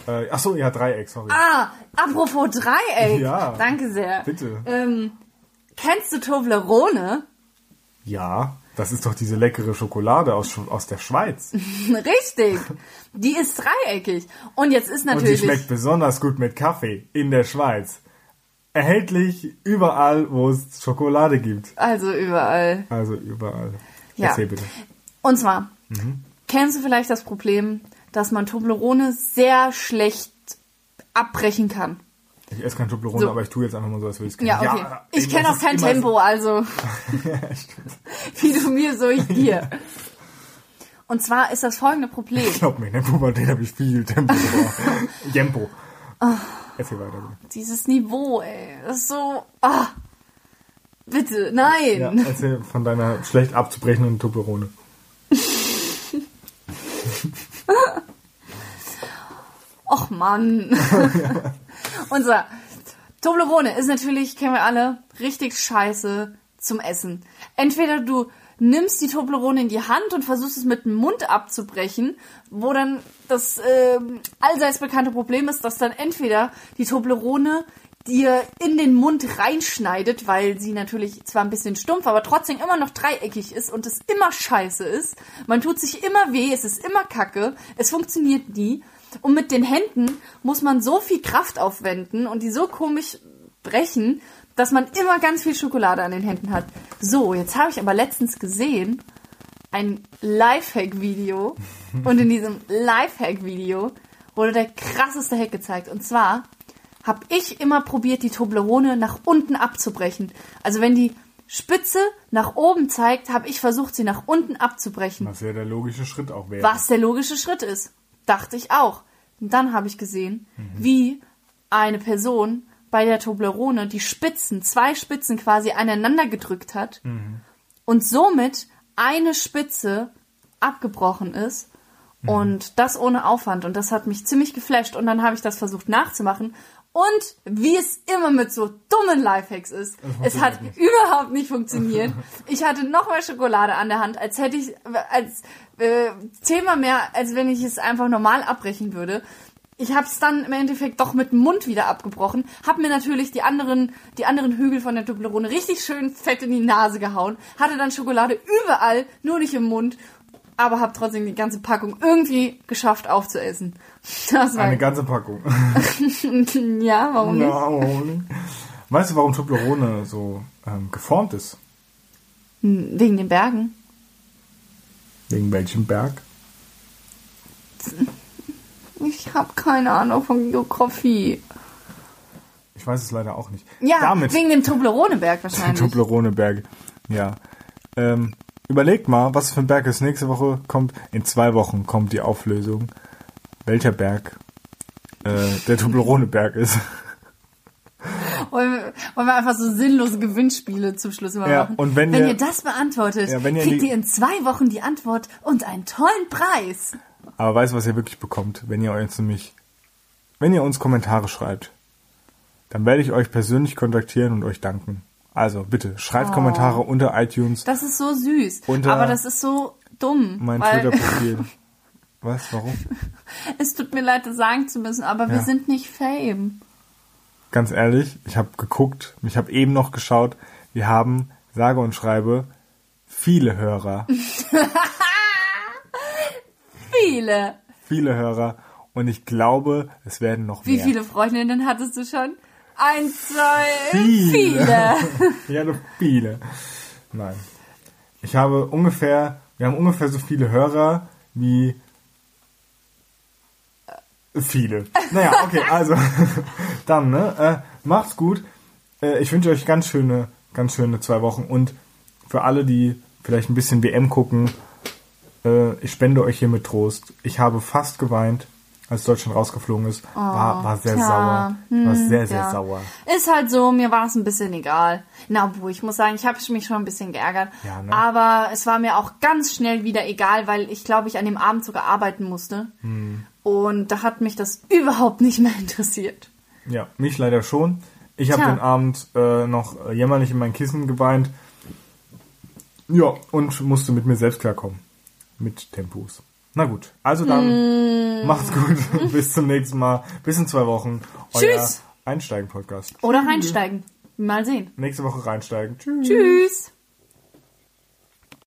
Äh, ach so, ja, Dreieck, sorry. Ah, apropos Dreieck. Ja. Danke sehr. Bitte. Ähm, kennst du Toblerone? Ja, das ist doch diese leckere Schokolade aus, aus der Schweiz. Richtig. Die ist dreieckig. Und jetzt ist Und sie natürlich... schmeckt besonders gut mit Kaffee in der Schweiz. Erhältlich überall, wo es Schokolade gibt. also überall. Also überall. Ja. Erzähl bitte. Und zwar, Mhm. kennst du vielleicht das Problem, dass man Toblerone sehr schlecht abbrechen kann? Ich esse kein Toblerone, So. aber ich tue jetzt einfach mal so, als würde ich es kennen. Ja, okay. ich ey, kenne auch kein Tempo, also So. ja, wie du mir, so ich dir. Und zwar ist das folgende Problem. Glaub mir, in der Pubertät habe ich viel Tempo gebraucht. Tempo. Ah. Erzähl weiter, bitte. Dieses Niveau, ey, das ist so... Ah, bitte, nein. Ja, erzähl von deiner schlecht abzubrechenden Toblerone. Och Mann. Unser Toblerone ist natürlich, kennen wir alle, richtig scheiße zum Essen. Entweder du nimmst die Toblerone in die Hand und versuchst es mit dem Mund abzubrechen, wo dann das äh, allseits bekannte Problem ist, dass dann entweder die Toblerone dir in den Mund reinschneidet, weil sie natürlich zwar ein bisschen stumpf, aber trotzdem immer noch dreieckig ist und es immer scheiße ist. Man tut sich immer weh, es ist immer kacke, es funktioniert nie. Und mit den Händen muss man so viel Kraft aufwenden und die so komisch brechen, dass man immer ganz viel Schokolade an den Händen hat. So, jetzt habe ich aber letztens gesehen ein Lifehack-Video und in diesem Lifehack-Video wurde der krasseste Hack gezeigt. Und zwar habe ich immer probiert, die Toblerone nach unten abzubrechen. Also wenn die Spitze nach oben zeigt, habe ich versucht, sie nach unten abzubrechen. Was ja der logische Schritt auch wäre. Was der logische Schritt ist. Dachte ich auch. Und dann habe ich gesehen, wie eine Person bei der Toblerone die Spitzen, zwei Spitzen quasi aneinander gedrückt hat und somit eine Spitze abgebrochen ist. Und das ohne Aufwand. Und das hat mich ziemlich geflasht. Und dann habe ich das versucht nachzumachen. Und wie es immer mit so dummen Lifehacks ist, es hat überhaupt nicht funktioniert. Ich hatte noch mehr Schokolade an der Hand, als hätte ich als äh, Thema mehr, als wenn ich es einfach normal abbrechen würde. Ich habe es dann im Endeffekt doch mit dem Mund wieder abgebrochen, habe mir natürlich die anderen, die anderen Hügel von der Toblerone richtig schön fett in die Nase gehauen, hatte dann Schokolade überall, nur nicht im Mund, aber habe trotzdem die ganze Packung irgendwie geschafft aufzuessen. Das war Eine ganze Packung. ja, warum nicht? Ja, warum nicht? Weißt du, warum Toblerone so ähm, geformt ist? Hm, Wegen den Bergen. Wegen welchem Berg? Ich habe keine Ahnung von Geografie. Ich weiß es leider auch nicht. Ja, Damit wegen dem Toblerone-Berg wahrscheinlich. Toblerone-Berg. Ja. Ähm, überlegt mal, was für ein Berg es nächste Woche kommt. In zwei Wochen kommt die Auflösung, welcher Berg äh, der Toblerone-Berg ist. wollen, wir, einfach so sinnlose Gewinnspiele zum Schluss immer Ja, machen? und wenn ihr, ihr- das beantwortet, Ja, wenn ihr kriegt die- ihr in zwei Wochen die Antwort und einen tollen Preis. Aber weißt du, was ihr wirklich bekommt, wenn ihr uns nämlich, wenn ihr uns Kommentare schreibt, dann werde ich euch persönlich kontaktieren und euch danken. Also bitte, schreibt Oh. Kommentare unter iTunes, Das ist so süß. Aber das ist so dumm. mein Twitter-Profil. Was? Warum? es tut mir leid, das sagen zu müssen, aber wir Ja. sind nicht Fame. Ganz ehrlich, ich habe geguckt, ich habe eben noch geschaut, wir haben, sage und schreibe, viele Hörer, Viele. viele Hörer und ich glaube, es werden noch Wie mehr. viele Freundinnen hattest du schon? Eins, zwei, Viele. viele. Ja, viele. Nein. Ich habe ungefähr, wir haben ungefähr so viele Hörer wie viele. Naja, okay, also dann, ne? Äh, macht's gut. Äh, ich wünsche euch ganz schöne, ganz schöne zwei Wochen und für alle, die vielleicht ein bisschen WM gucken, äh, ich spende euch hier mit Trost. Ich habe fast geweint, als Deutschland rausgeflogen ist. war, war sehr tja. sauer. War sehr, sehr ja. sauer. Ist halt so, mir war es ein bisschen egal. Na, obwohl, ich muss sagen, ich habe mich schon ein bisschen geärgert. Ja, ne? Aber es war mir auch ganz schnell wieder egal, weil ich glaube, ich an dem Abend sogar arbeiten musste. Hm. Und da hat mich das überhaupt nicht mehr interessiert. Ja, mich leider schon. Ich habe den Abend äh, noch äh, jämmerlich in mein Kissen geweint. Ja, und musste mit mir selbst klarkommen. Mit Tempos. Na gut, also dann Mm. macht's gut. Bis zum nächsten Mal. Bis in zwei Wochen. Tschüss. Einsteigen-Podcast. Oder reinsteigen. Mal sehen. Nächste Woche reinsteigen. Tschüss. Tschüss.